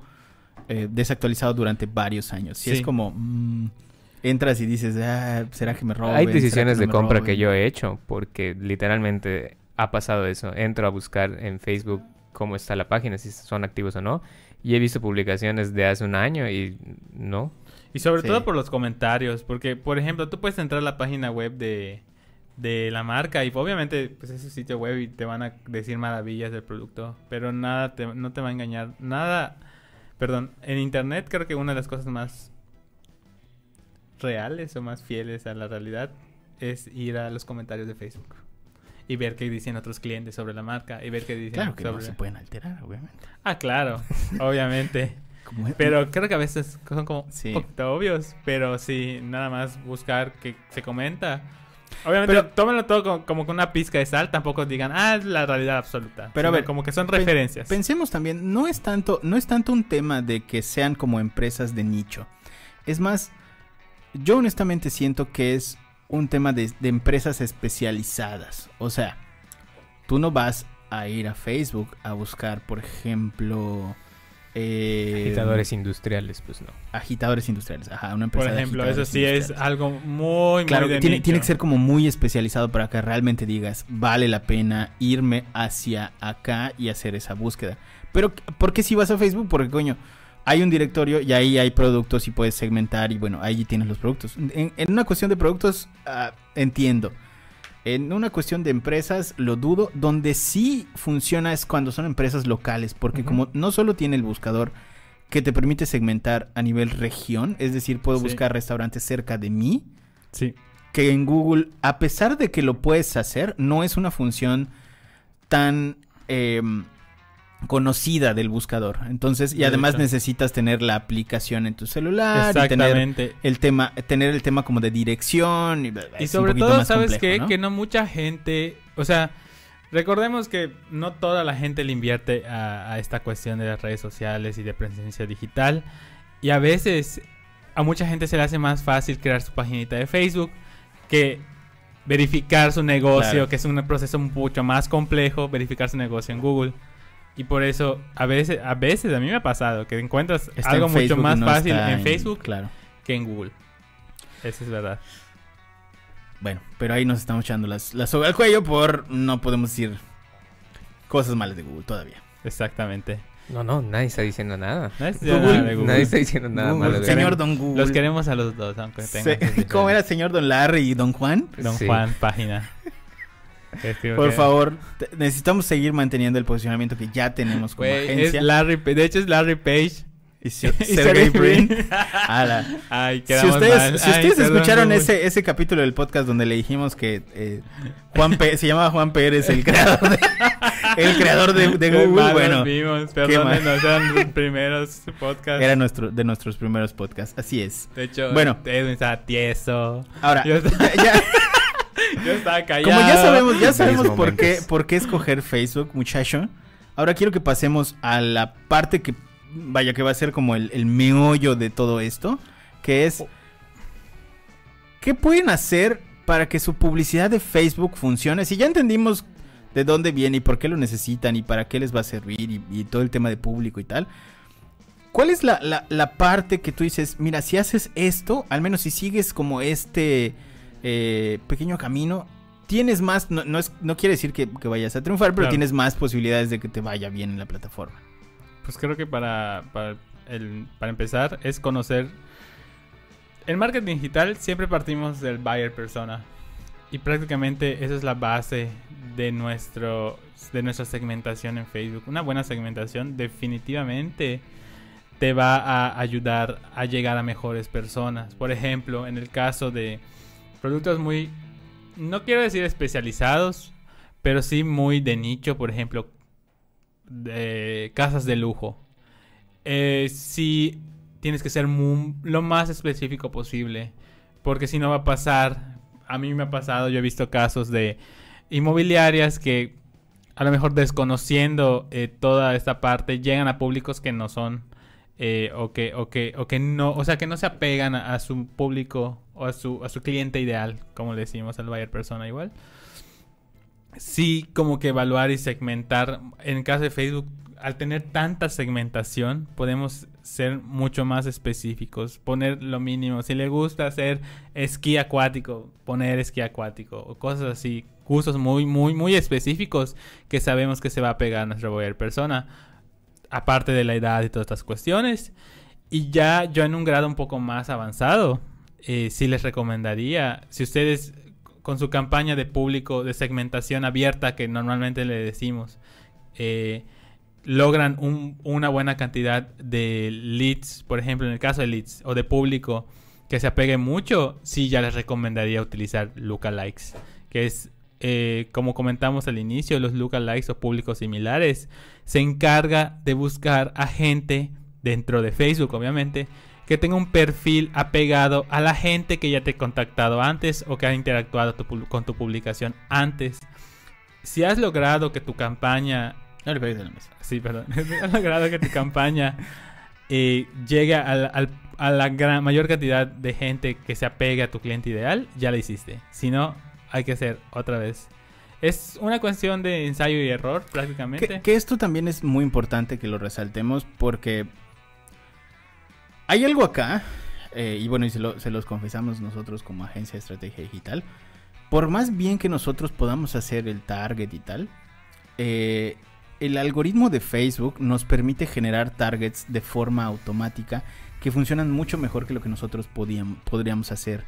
eh, desactualizado durante varios años. Si Sí. es como, mm, entras y dices, ah, ¿será que me roben? Hay ¿Será que decisiones de compra roben?" que yo he hecho porque literalmente ha pasado eso. Entro a buscar en Facebook cómo está la página, si son activos o no. Y he visto publicaciones de hace un año y no. Y sobre Sí. todo por los comentarios, porque por ejemplo, tú puedes entrar a la página web de, de la marca y obviamente pues es su sitio web y te van a decir maravillas del producto, pero nada te, no te va a engañar, nada, perdón, en internet creo que una de las cosas más reales o más fieles a la realidad es ir a los comentarios de Facebook y ver qué dicen otros clientes sobre la marca y ver qué dicen Claro que no se pueden alterar, obviamente. Ah, claro, (laughs) obviamente. Pero creo que a veces son como Sí. un poquito obvios. Pero sí, nada más buscar que se comenta. Obviamente, Pero- tómenlo todo como, como con una pizca de sal. Tampoco digan, ah, es la realidad absoluta. Pero a ver, como que son pen- referencias. Pensemos también, no es tanto, no es tanto un tema de que sean como empresas de nicho. Es más, yo honestamente siento que es un tema de, de empresas especializadas. O sea, tú no vas a ir a Facebook a buscar, por ejemplo, eh, Agitadores industriales, pues no. agitadores industriales. Ajá, una Por empresa de ejemplo, eso sí es algo muy, Claro, muy de tiene, nicho. tiene que ser como muy especializado para que realmente digas, vale la pena irme hacia acá y hacer esa búsqueda. Pero, ¿por qué si vas a Facebook? Porque, coño, hay un directorio y ahí hay productos y puedes segmentar y bueno, ahí tienes los productos. En, en una cuestión de productos, ah, entiendo. En una cuestión de empresas, lo dudo. Donde sí funciona es cuando son empresas locales, porque como no solo tiene el buscador que te permite segmentar a nivel región, es decir, puedo Sí. buscar restaurantes cerca de mí, Sí. que en Google, a pesar de que lo puedes hacer, no es una función tan, eh, conocida del buscador. Entonces, y De además necesitas tener la aplicación en tu celular y tener Exactamente. el tema, tener el tema como de dirección y, Y sobre todo, ¿sabes qué? ¿no? Que no mucha gente, o sea, recordemos que no toda la gente le invierte a, a esta cuestión de las redes sociales y de presencia digital. Y a veces a mucha gente se le hace más fácil crear su paginita de Facebook que verificar su negocio, Claro. que es un proceso mucho más complejo, verificar su negocio en Google. Y por eso, a veces, a veces a mí me ha pasado que encuentras Está algo en mucho más no fácil está en Facebook Claro. que en Google. Eso es verdad. Bueno, pero ahí nos estamos echando las, la soga al cuello por no podemos decir cosas malas de Google todavía. Exactamente. No, no, nadie está diciendo nada. No es Google- nada de Google. Nadie está diciendo nada Google, malo de señor. Don Google. Los queremos a los dos, aunque tengan. Se- (laughs) ¿Cómo era señor Don Larry y Don Juan? Don Sí. Juan, página. Por favor, necesitamos seguir manteniendo el posicionamiento que ya tenemos como es agencia. Larry, Pa- de hecho es Larry Page. Y (laughs) Se- y Sergey Brin. (laughs) Ay, Si ustedes, mal. si Ay, ustedes perdón, escucharon Google. ese, ese capítulo del podcast donde le dijimos que eh, Juan Pe- se llamaba Juan Pérez, el creador de, (laughs) el creador de, de Google, bueno, vimos, perdónenos, eran los primeros podcasts. era nuestro, de nuestros primeros podcasts, así es. De hecho, Bueno. Edwin estaba tieso. Ahora, Yo ya- ya- Yo estaba callado. como ya sabemos, ya sabemos por qué, por qué escoger Facebook, muchacho. Ahora quiero que pasemos a la parte que, vaya, que va a ser como el, el meollo de todo esto, que es, ¿qué pueden hacer para que su publicidad de Facebook funcione? Si ya entendimos de dónde viene y por qué lo necesitan y para qué les va a servir y, y todo el tema de público y tal. ¿Cuál es la, la- la parte que tú dices, mira, si haces esto, al menos si sigues como este eh, pequeño camino, tienes más, no, no es, no quiere decir que, que vayas a triunfar, pero Claro. tienes más posibilidades de que te vaya bien en la plataforma. Pues creo que para, para, el- para empezar es conocer... El marketing digital siempre partimos del buyer persona. Y prácticamente esa es la base de, nuestro, de nuestra segmentación en Facebook. Una buena segmentación definitivamente te va a ayudar a llegar a mejores personas. Por ejemplo, en el caso de productos muy, no quiero decir especializados, pero sí muy de nicho, por ejemplo, de casas de lujo. Eh, sí tienes que ser lo más específico posible, porque si no va a pasar, a mí me ha pasado, yo he visto casos de inmobiliarias que a lo mejor desconociendo eh, toda esta parte llegan a públicos que no son eh, o que o que o que no o sea que no se apegan a, a su público o a su a su cliente ideal como le decimos al buyer persona igual. Sí como que evaluar y segmentar. En el caso de Facebook al tener tanta segmentación podemos ser mucho más específicos poner lo mínimo. Si le gusta hacer esquí acuático poner esquí acuático o cosas así gustos muy muy muy específicos que sabemos que se va a pegar a nuestra buyer persona aparte de la edad y todas estas cuestiones. Y ya yo en un grado un poco más avanzado eh, sí les recomendaría si ustedes con su campaña de público de segmentación abierta que normalmente le decimos eh, logran un- una buena cantidad de leads, por ejemplo, en el caso de leads o de público que se apegue mucho, sí ya les recomendaría utilizar lookalikes, que es eh, como comentamos al inicio, los lookalikes o públicos similares se encarga de buscar a gente dentro de Facebook, obviamente, que tenga un perfil apegado a la gente que ya te ha contactado antes o que ha interactuado tu con tu publicación antes. Si has logrado que tu campaña No le pegues la mesa. Sí, perdón. (laughs) Has logrado que tu campaña eh, llegue al- al- a la gran, mayor cantidad de gente que se apegue a tu cliente ideal, ya la hiciste. Si no, hay que hacer otra vez. Es una cuestión de ensayo y error, prácticamente. Que, que esto también es muy importante que lo resaltemos porque hay algo acá, eh, y bueno, y se, lo- se los confesamos nosotros como agencia de estrategia digital, por más bien que nosotros podamos hacer el target y tal, eh, el algoritmo de Facebook nos permite generar targets de forma automática que funcionan mucho mejor que lo que nosotros podríamos hacer.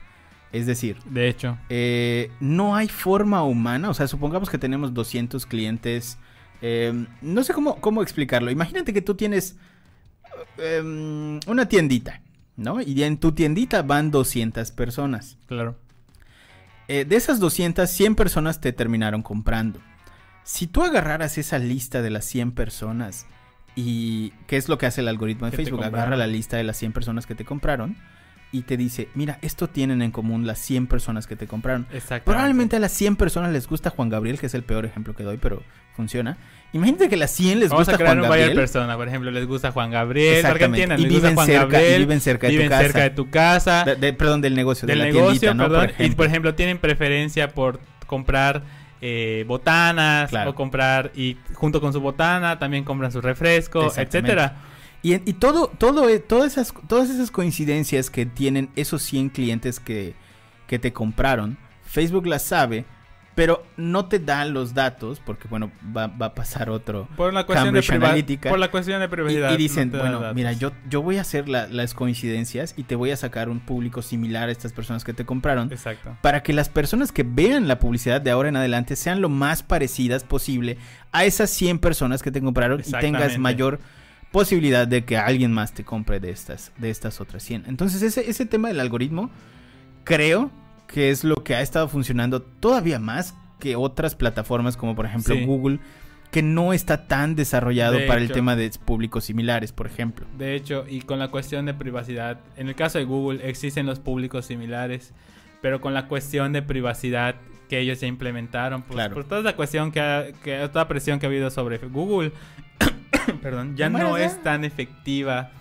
Es decir, De hecho, eh, no hay forma humana, o sea, supongamos que tenemos 200 clientes, eh, no sé cómo, cómo explicarlo, imagínate que tú tienes eh, em, una tiendita, ¿no? Y en tu tiendita van 200 personas. claro. Eh, de esas 200, 100 personas te terminaron comprando. Si tú agarraras esa lista de las 100 personas y qué es lo que hace el algoritmo de Que Facebook, agarra la lista de las 100 personas que te compraron y te dice, mira, esto tienen en común las 100 personas que te compraron. Probablemente a las 100 personas les gusta Juan Gabriel, que es el peor ejemplo que doy, pero funciona. Imagínate que a las 100 les Vamos a gusta crear Juan un buyer Gabriel. persona. Por ejemplo, les gusta Juan Gabriel. Y les gusta viven Juan cerca, y Gabriel. viven cerca de tu viven casa. cerca de tu casa. De- de- perdón, del negocio, del de la negocio, tiendita, ¿no? perdón. Por y por ejemplo, tienen preferencia por comprar eh, botanas Claro. o comprar y junto con su botana también compran su refresco, etcétera. Y, y todo, todo, eh, todas, esas, todas esas coincidencias que tienen esos 100 clientes que, que te compraron, Facebook las sabe, pero no te da los datos, porque bueno, va, va a pasar otro. Por la cuestión de Cambridge Analytica. por la cuestión de privacidad. y dicen, no bueno, mira, yo, yo voy a hacer la- las coincidencias y te voy a sacar un público similar a estas personas que te compraron. Exacto. Para que las personas que vean la publicidad de ahora en adelante sean lo más parecidas posible a esas 100 personas que te compraron y tengas mayor posibilidad de que alguien más te compre de estas, de estas otras 100. Entonces ese, ese tema del algoritmo creo que es lo que ha estado funcionando todavía más que otras plataformas como por ejemplo Sí. Google que no está tan desarrollado De para el tema de públicos similares, por ejemplo. De hecho, y con la cuestión de privacidad, en el caso de Google existen los públicos similares, pero con la cuestión de privacidad que ellos ya implementaron, pues, Claro. por toda la cuestión que, ha- que toda la presión que ha habido sobre Google, (laughs) perdón, ya ¿Cómo no es tan efectiva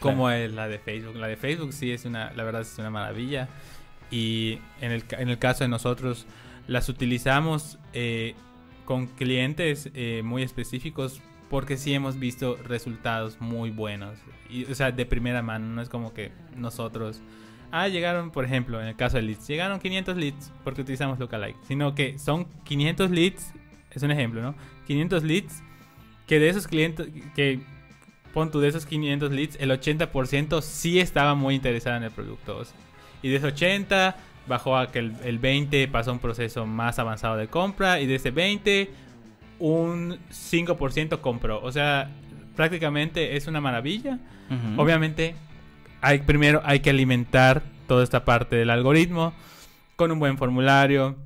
como es la de Facebook. La de Facebook sí es una, la verdad es una maravilla. Y en el, ca- en el caso de nosotros, las utilizamos eh, con clientes eh, muy específicos porque sí hemos visto resultados muy buenos. Y, o sea, de primera mano, no es como que nosotros... Ah, llegaron, por ejemplo, en el caso de leads, llegaron 500 leads porque utilizamos Lookalike. Sino que son 500 leads, es un ejemplo, ¿no? 500 leads que de esos clientes, que pon tú de esos 500 leads, el 80% sí estaba muy interesado en el producto. o sea, y de ese 80 bajó a que el, el 20 pasó a un proceso más avanzado de compra y de ese 20 un 5% compró. O sea, prácticamente es una maravilla. Obviamente, hay, primero hay que alimentar toda esta parte del algoritmo con un buen formulario,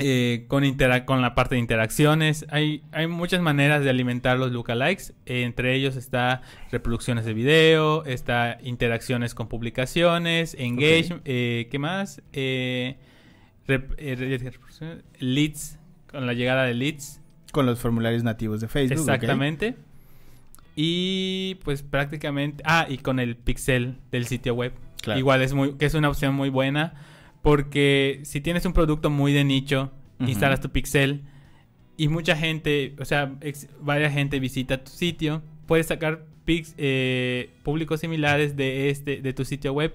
eh, con, con la parte de interacciones. Hay, hay muchas maneras de alimentar los lookalikes. Eh, entre ellos está reproducciones de video, está interacciones con publicaciones, engagement, eh, ¿qué más? Eh, eh, leads, con la llegada de leads. Con los formularios nativos de Facebook. ¿ok? Exactamente. Y pues prácticamente. Ah, y con el pixel del sitio web. Claro. Igual es muy, que es una opción muy buena. Porque si tienes un producto muy de nicho, instalas tu pixel. Y mucha gente, o sea, varias gente visita tu sitio. Puedes sacar eh, públicos similares de este, de tu sitio web.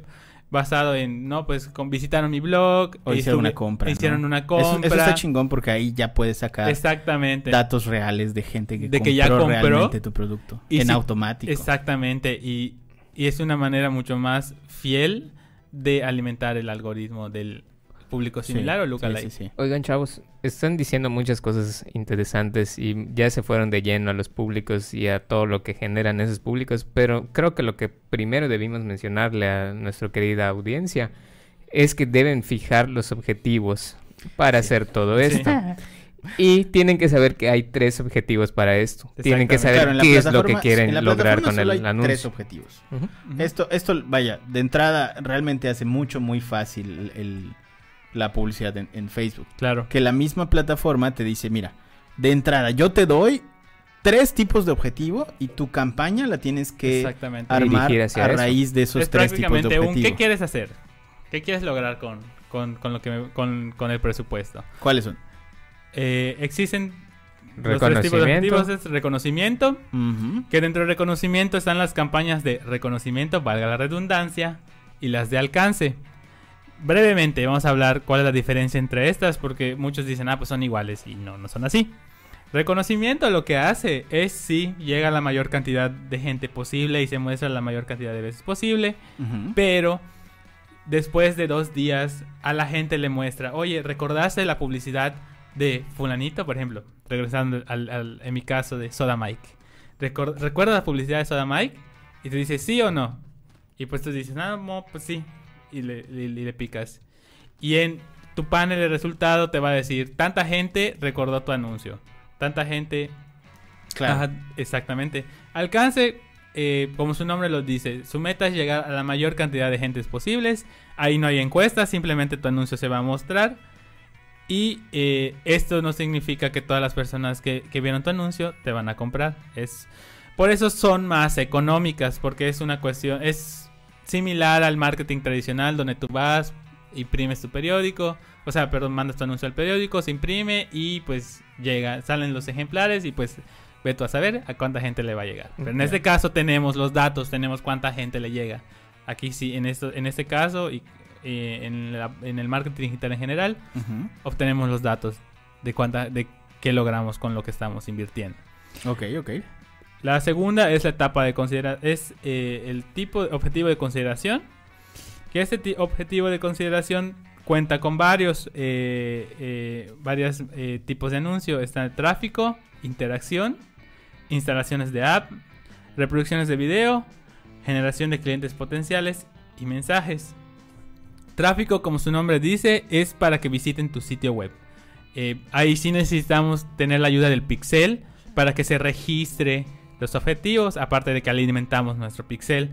Basado en, no, pues con, visitaron mi blog. O hicieron estuve- una compra. Hicieron ¿no? una Eso- está chingón porque ahí ya puedes sacar Exactamente. datos reales de gente que De compró que ya compró. realmente tu producto. Y en si- automático. Exactamente, y, y es una manera mucho más fiel de alimentar el algoritmo del público Sí, similar o sí, lookalike. sí, sí. Oigan, chavos, están diciendo muchas cosas interesantes y ya se fueron de lleno a los públicos y a todo lo que generan esos públicos, pero creo que lo que primero debimos mencionarle a nuestra querida audiencia es que deben fijar los objetivos para Sí. hacer todo Sí. esto. (laughs) Y tienen que saber que hay tres objetivos para esto. Tienen que saber Claro, qué es lo que quieren lograr con solo el hay anuncio. Tres objetivos. Esto, esto, vaya, de entrada realmente hace mucho, muy fácil el- el- la publicidad en, en Facebook. Claro. Que la misma plataforma te dice, mira, de entrada yo te doy tres tipos de objetivo y tu campaña la tienes que armar a eso. raíz de esos es tres tipos de prácticamente un objetivo. ¿qué quieres hacer? ¿Qué quieres lograr con, con, con lo que me- con, con el presupuesto? ¿Cuáles son? Eh, existen los tres tipos de Reconocimiento. objetivos. Es reconocimiento, que dentro del reconocimiento están las campañas de reconocimiento, valga la redundancia, y las de alcance. Brevemente vamos a hablar cuál es la diferencia entre estas, porque muchos dicen, ah, pues son iguales, y no, no son así. Reconocimiento lo que hace es si llega a la mayor cantidad de gente posible y se muestra la mayor cantidad de veces posible, pero después de dos días a la gente le muestra, oye, ¿recordaste la publicidad de fulanito, por ejemplo? Regresando al, al- en mi caso de Soda Mike. Recor- ¿Recuerdas la publicidad de Soda Mike? Y te dice sí o no. Y pues tú dices, ah, no, pues sí. Y le, le- le picas. Y en tu panel de resultado te va a decir, tanta gente recordó tu anuncio, tanta gente... Claro. Ajá, exactamente. Alcance, eh, como su nombre lo dice, su meta es llegar a la mayor cantidad de gentes posibles. Ahí no hay encuestas, simplemente tu anuncio se va a mostrar. Y eh, esto no significa que todas las personas que, que vieron tu anuncio te van a comprar. Es por eso son más económicas, porque es una cuestión, es similar al marketing tradicional donde tú vas, imprimes tu periódico, o sea, perdón, mandas tu anuncio al periódico, se imprime y pues llega, salen los ejemplares y pues ve tú a saber a cuánta gente le va a llegar. Pero en este caso tenemos los datos, tenemos cuánta gente le llega. Aquí sí, en, esto, en este caso y eh, en, la- en el marketing digital en general, obtenemos los datos de cuánta, de qué logramos con lo que estamos invirtiendo. Ok, ok. La segunda es la etapa de consideración, es eh, el tipo de objetivo de consideración. Que este ti- objetivo de consideración cuenta con varios, eh, eh, varios eh, tipos de anuncio. Está el tráfico, interacción, instalaciones de app, reproducciones de video, generación de clientes potenciales y mensajes. Tráfico, como su nombre dice, es para que visiten tu sitio web. Eh, ahí sí necesitamos tener la ayuda del pixel para que se registre los objetivos, aparte de que alimentamos nuestro pixel.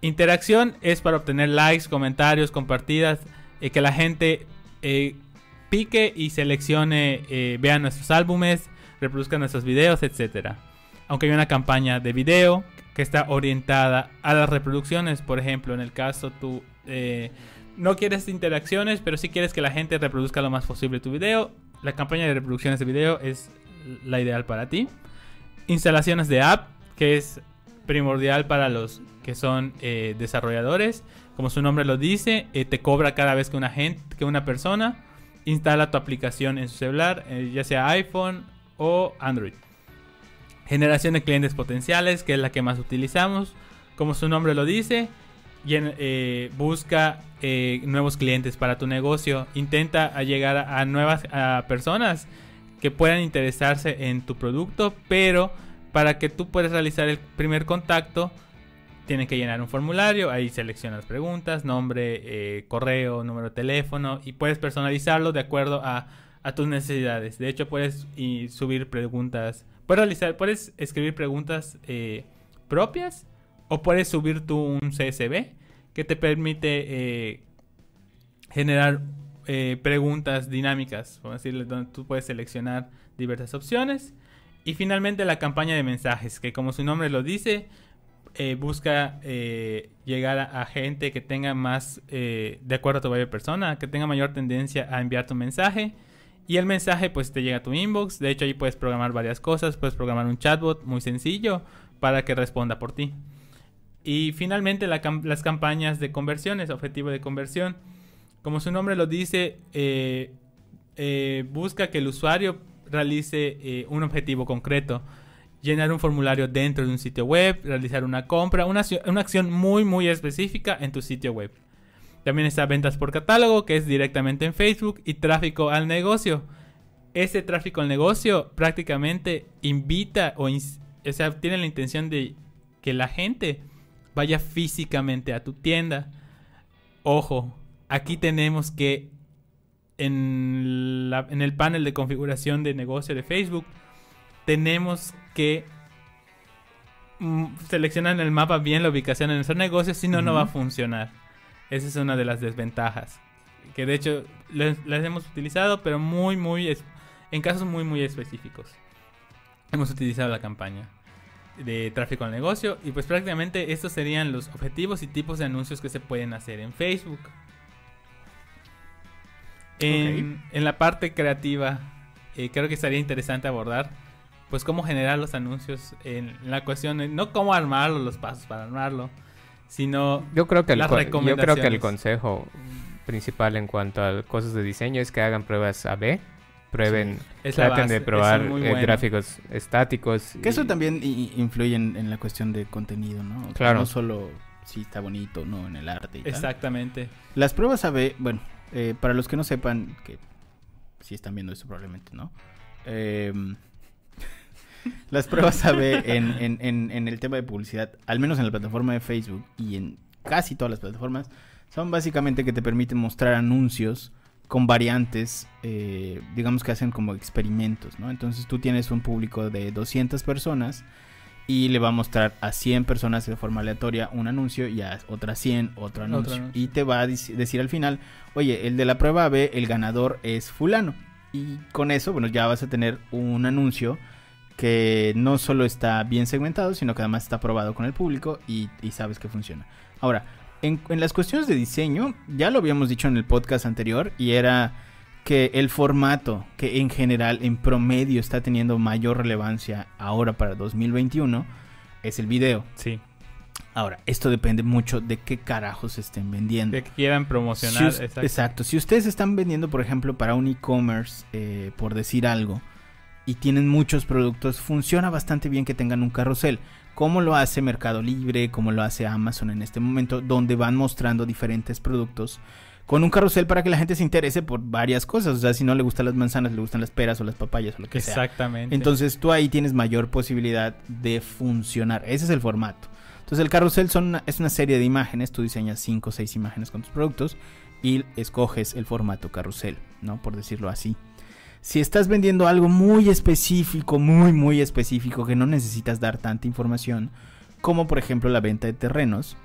Interacción es para obtener likes, comentarios, compartidas, que la gente eh, pique y seleccione, eh, vea nuestros álbumes, reproduzca nuestros videos, etc. Aunque hay una campaña de video que está orientada a las reproducciones, por ejemplo, en el caso tú no quieres interacciones, pero sí quieres que la gente reproduzca lo más posible tu video, la campaña de reproducciones de video es la ideal para ti. Instalaciones de app, que es primordial para los que son eh, desarrolladores. Como su nombre lo dice, eh, te cobra cada vez que una gente, que una persona instala tu aplicación en su celular, eh, ya sea iPhone o Android. Generación de clientes potenciales, que es la que más utilizamos. Como su nombre lo dice, eh, busca eh, nuevos clientes para tu negocio. Intenta llegar a, nuevas personas que puedan interesarse en tu producto, pero para que tú puedas realizar el primer contacto, tienen que llenar un formulario, ahí seleccionas preguntas, nombre, eh, correo, número de teléfono y puedes personalizarlo de acuerdo a, tus necesidades. De hecho, puedes subir preguntas, puedes realizar, puedes escribir preguntas propias o puedes subir tú un CSV que te permite eh, generar eh, preguntas dinámicas, a decirle, donde tú puedes seleccionar diversas opciones. Y finalmente la campaña de mensajes, que como su nombre lo dice, eh, busca llegar a, gente que tenga más, de acuerdo a tu buyer persona, que tenga mayor tendencia a enviar tu mensaje. Y el mensaje pues te llega a tu inbox. De hecho ahí puedes programar varias cosas. Puedes programar un chatbot muy sencillo para que responda por ti. Y finalmente las campañas de conversiones, objetivo de conversión. Como su nombre lo dice, eh, eh, busca que el usuario realice eh, un objetivo concreto. Llenar un formulario dentro de un sitio web, realizar una compra, una, una acción muy muy específica en tu sitio web. También está ventas por catálogo, que es directamente en Facebook, y tráfico al negocio. Ese tráfico al negocio prácticamente invita o, o tiene la intención de que la gente vaya físicamente a tu tienda. Ojo, aquí tenemos que en, la- en el panel de configuración de negocio de Facebook tenemos que mm, seleccionar en el mapa bien la ubicación de nuestro negocio, si no, no va a funcionar. Esa es una de las desventajas. Que de hecho les- las hemos utilizado, pero muy, muy, en casos muy, muy específicos. Hemos utilizado la campaña de tráfico al negocio y pues prácticamente estos serían los objetivos y tipos de anuncios que se pueden hacer en Facebook. En, en la parte creativa, eh, creo que estaría interesante abordar, pues cómo generar los anuncios en la cuestión, de- no cómo armarlo, los pasos para armarlo, sino Yo creo que el, Las co- yo creo que el consejo principal en cuanto a cosas de diseño es que hagan pruebas A/B, prueben, traten base, de probar es eh, gráficos estáticos. Que eso también influye en, en la cuestión de contenido, ¿no? O sea, Claro. No solo si está bonito, no en el arte y tal. Exactamente. Las pruebas AB, bueno, eh, para los que no sepan, que si están viendo esto probablemente, ¿no? Em, (laughs) las pruebas AB en, en- en- en el tema de publicidad, al menos en la plataforma de Facebook y en casi todas las plataformas, son básicamente que te permiten mostrar anuncios con variantes, eh, digamos que hacen como experimentos, ¿no? Entonces tú tienes un público de 200 personas y le va a mostrar a 100 personas de forma aleatoria un anuncio y a otras 100 otro anuncio. anuncio. Y te va a dec- decir al final, oye, el de la prueba B, el ganador es fulano. Y con eso, bueno, ya vas a tener un anuncio que no solo está bien segmentado, sino que además está probado con el público y, y sabes que funciona. Ahora, en, en las cuestiones de diseño, ya lo habíamos dicho en el podcast anterior, y era que el formato que en general, en promedio, está teniendo mayor relevancia ahora para 2021 es el video. Sí. Ahora, esto depende mucho de qué carajos estén vendiendo. Que quieran Si promocionar. exacto. exacto. Si ustedes están vendiendo, por ejemplo, para un e-commerce, eh, por decir algo, y tienen muchos productos, funciona bastante bien que tengan un carrusel. Como lo hace Mercado Libre, como lo hace Amazon en este momento, donde van mostrando diferentes productos con un carrusel para que la gente se interese por varias cosas. O sea, si no le gustan las manzanas, le gustan las peras o las papayas o lo que sea. Exactamente. Entonces tú ahí tienes mayor posibilidad de funcionar. Ese es el formato. Entonces el carrusel son una- es una serie de imágenes. Tú diseñas 5 o 6 imágenes con tus productos y escoges el formato carrusel, ¿no? Por decirlo así. Si estás vendiendo algo muy específico, muy, muy específico, que no necesitas dar tanta información, como por ejemplo la venta de terrenos,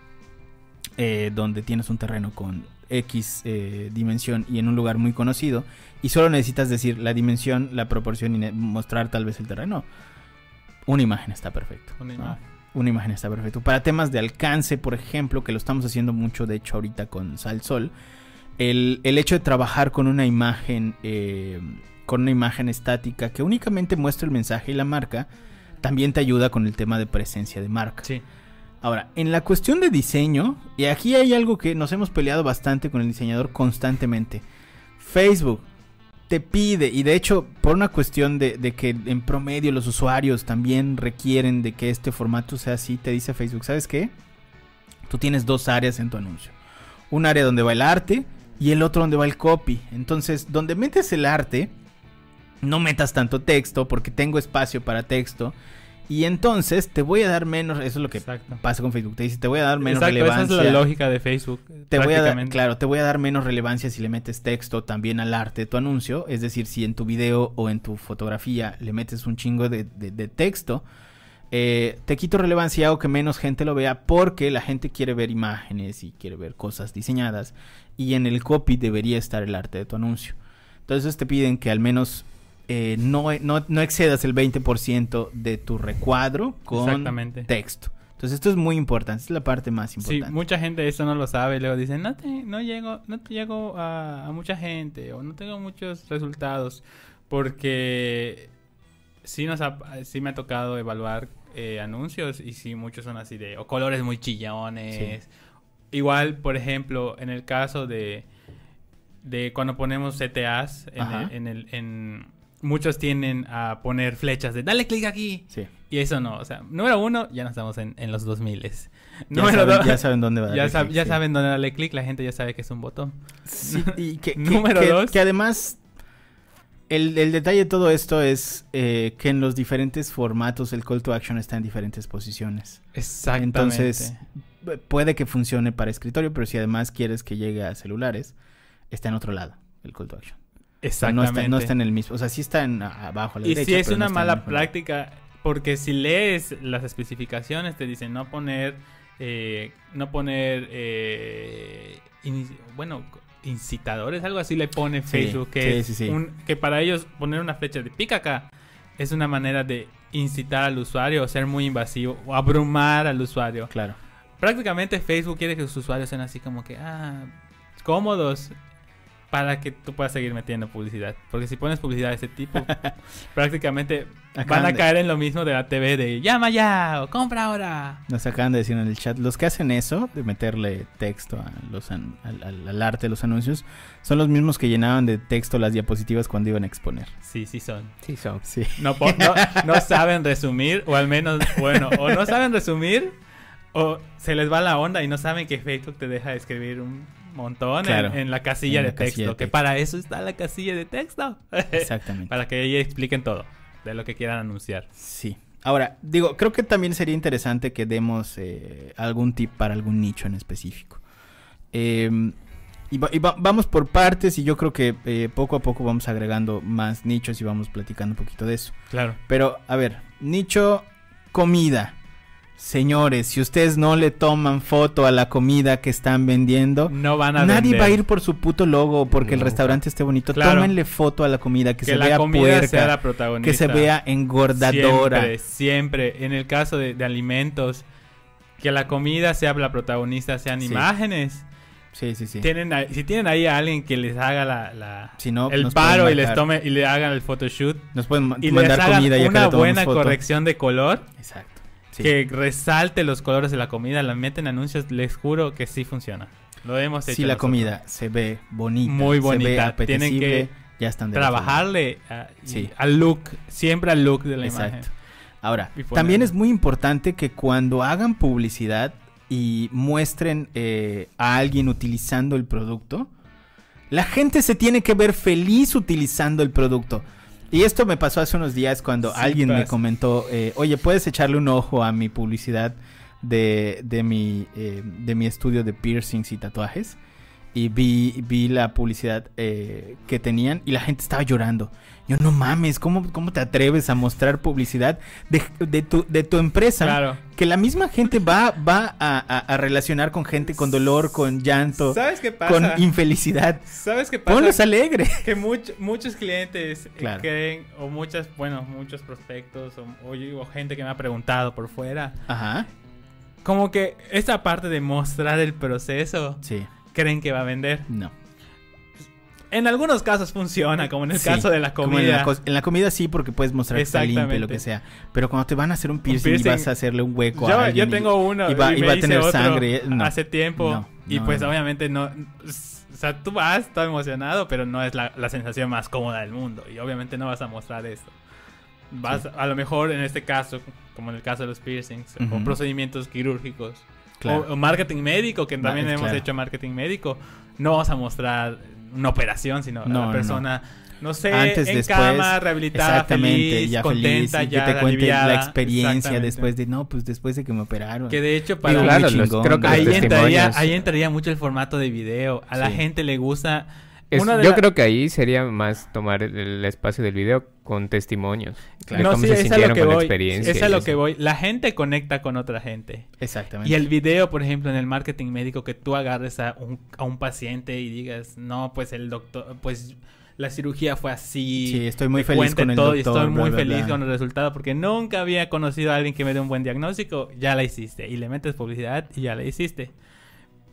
eh, donde tienes un terreno con X eh, dimensión y en un lugar muy conocido, y solo necesitas decir la dimensión, la proporción y mostrar tal vez el terreno, una imagen está perfecto. Una ¿no? imagen. Una imagen está perfecto. Para temas de alcance, por ejemplo, que lo estamos haciendo mucho, de hecho, ahorita con Sal Sol, el, el hecho de trabajar con una imagen, eh, con una imagen estática que únicamente muestra el mensaje y la marca, también te ayuda con el tema de presencia de marca. Sí. Ahora, en la cuestión de diseño, y aquí hay algo que nos hemos peleado bastante con el diseñador constantemente. Facebook te pide, y de hecho, por una cuestión de, de que en promedio los usuarios también requieren de que este formato sea así, te dice Facebook, ¿sabes qué? Tú tienes dos áreas en tu anuncio. Un área donde va el arte y el otro donde va el copy. Entonces, donde metes el arte, no metas tanto texto porque tengo espacio para texto. Y entonces te voy a dar menos, eso es lo que Exacto. pasa con Facebook, te dice, te voy a dar menos Exacto, esa relevancia. es la lógica de Facebook. Te voy a dar, claro, te voy a dar menos relevancia si le metes texto también al arte de tu anuncio. Es decir, si en tu video o en tu fotografía le metes un chingo de, de- de texto, eh, te quito relevancia o que menos gente lo vea porque la gente quiere ver imágenes y quiere ver cosas diseñadas. Y en el copy debería estar el arte de tu anuncio. Entonces te piden que al menos eh, no, no, no excedas el 20% de tu recuadro con texto. Entonces esto es muy importante, es la parte más Sí, importante. mucha gente eso no lo sabe. Luego dicen, no, te, no llego, no te llego a, a mucha gente o no tengo muchos resultados. Porque sí, nos ha- sí me ha tocado evaluar eh, anuncios y sí, muchos son así de, o colores muy chillones. Igual, por ejemplo, en el caso de, de cuando ponemos CTAs, en el, en el- en- muchos tienden a poner flechas de, dale clic aquí. Sí. Y eso no, o sea, número uno, ya no estamos en, en los 2000. Ya Número saben, dos, ya saben dónde va a ya, darle sab- ya sí. saben dónde darle clic, la gente ya sabe que es un botón. Sí, y (laughs) que, Número que- dos. que además el, el detalle de todo esto es eh, que en los diferentes formatos el call to action está en diferentes posiciones. Exactamente. Entonces pu- puede que funcione para escritorio, pero si además quieres que llegue a celulares, está en otro lado el call to action. No, Exactamente. está, no está en el mismo, o sea, sí está en, abajo a la y derecha. si es no una mala práctica, porque si lees las especificaciones te dicen no poner, eh, no poner, eh, bueno, incitadores, algo así le pone Sí, Facebook, que, sí, es sí, sí. un- que para ellos poner una flecha de pica acá es una manera de incitar al usuario o ser muy invasivo o abrumar al usuario. Claro. Prácticamente Facebook quiere que sus usuarios sean así como que, ah, cómodos para que tú puedas seguir metiendo publicidad. Porque si pones publicidad de ese tipo, (laughs) prácticamente van a de- caer en lo mismo de la TV de llama ya o compra ahora. Nos acaban de decir en el chat, los que hacen eso, de meterle texto a los an- al, al- al arte de los anuncios, son los mismos que llenaban de texto las diapositivas cuando iban a exponer. Sí, sí son. Sí, son. Sí. No, po- no, no saben resumir, o al menos, bueno, o no saben resumir, o se les va la onda y no saben que Facebook te deja escribir un montón en- Claro, en, la casilla, en de, casilla texto, de que texto. para eso está la casilla de texto. Exactamente. (laughs) para que ellos expliquen todo de lo que quieran anunciar. Sí. Ahora, digo, creo que también sería interesante que demos eh, algún tip para algún nicho en específico. Eh, Y, va- y va- vamos por partes y yo creo que eh, poco a poco vamos agregando más nichos y vamos platicando un poquito de eso. Claro. Pero, a ver, nicho comida. Señores, si ustedes no le toman foto a la comida que están vendiendo, No van a nadie vender. va a ir por su puto logo porque el restaurante esté bonito. Claro. Tómenle foto a la comida, que, que, se la vea puerca, sea la protagonista. que se vea engordadora. Siempre, siempre. En el caso de, de alimentos, que la comida sea la protagonista, sean Sí. imágenes. Sí, sí, sí. Tienen ahí- si tienen ahí a alguien que les haga la, la- Si no, el paro y les tome y le hagan el photoshoot Nos pueden y les mandar hagan comida y acá una buena foto. corrección de color Exacto. Sí. que resalte los colores de la comida, la meten anuncios, les juro que sí funciona. Lo hemos hecho. Si la nosotros. comida se ve bonita, Muy se ve bonita, tienen apetecible, que ya están trabajarle a- y- Sí. al look, siempre al look de la Exacto. imagen. Ahora, también es muy importante que cuando hagan publicidad y muestren eh, a alguien utilizando el producto, la gente se tiene que ver feliz utilizando el producto. Y esto me pasó hace unos días cuando Sí alguien me comentó, eh, oye, ¿puedes echarle un ojo a mi publicidad de, de, mi, eh, de mi estudio de piercings y tatuajes? Y vi, vi la publicidad eh, que tenían y la gente estaba llorando. Yo, no mames, ¿cómo, cómo te atreves a mostrar publicidad de, de tu, de tu empresa? Claro. Que la misma gente va, va a, a- a relacionar con gente con dolor, con llanto, ¿Sabes qué pasa? con infelicidad. ¿Sabes qué pasa? Ponlos alegre. (laughs) que much- muchos clientes eh, Claro. creen, o muchas, bueno, muchos prospectos, o, o- o gente que me ha preguntado por fuera, Ajá, como que esta parte de mostrar el proceso, sí, creen que va a vender. no. En algunos casos funciona, como en el Sí, caso de la comida. en, la en la comida sí, porque puedes mostrar que está limpio, lo que sea. Pero cuando te van a hacer un piercing, piercing- y vas a hacerle un hueco a Yo, alguien yo y- tengo uno y va- y, y va a tener sangre, no. hace tiempo No, y no, pues no. obviamente no o sea tú vas todo emocionado pero no es la, la sensación más cómoda del mundo y obviamente no vas a mostrar esto vas Sí. a lo mejor en este caso como en el caso de los piercings o Ujú. procedimientos quirúrgicos Claro. o, o marketing médico que también hemos claro. hecho marketing médico no vamos a mostrar una operación sino No, a la persona no sé, Antes, en después, cama, rehabilitada, Exactamente, feliz, ya contenta, feliz y ya que te cuente aliviada. la experiencia después de no, pues después de que me operaron. Que de hecho Digo, para muy claro, los- creo que ahí entraría, ahí entraría mucho el formato de video. A la gente le gusta. Es- yo la- creo que ahí sería más tomar el, el espacio del video con testimonios. Claro. De cómo se es a lo sintieron que con la voy. experiencia. Es y a lo eso. que voy. La gente conecta con otra gente. Exactamente. Y el video, por ejemplo, en el marketing médico, que tú agarres a un, a un paciente y digas, no, pues el doctor, pues la cirugía fue así. Sí, estoy muy feliz con el todo y doctor, estoy muy bla, bla, feliz bla. con el resultado porque nunca había conocido a alguien que me dé un buen diagnóstico. Ya la hiciste. Y le metes publicidad y ya la hiciste.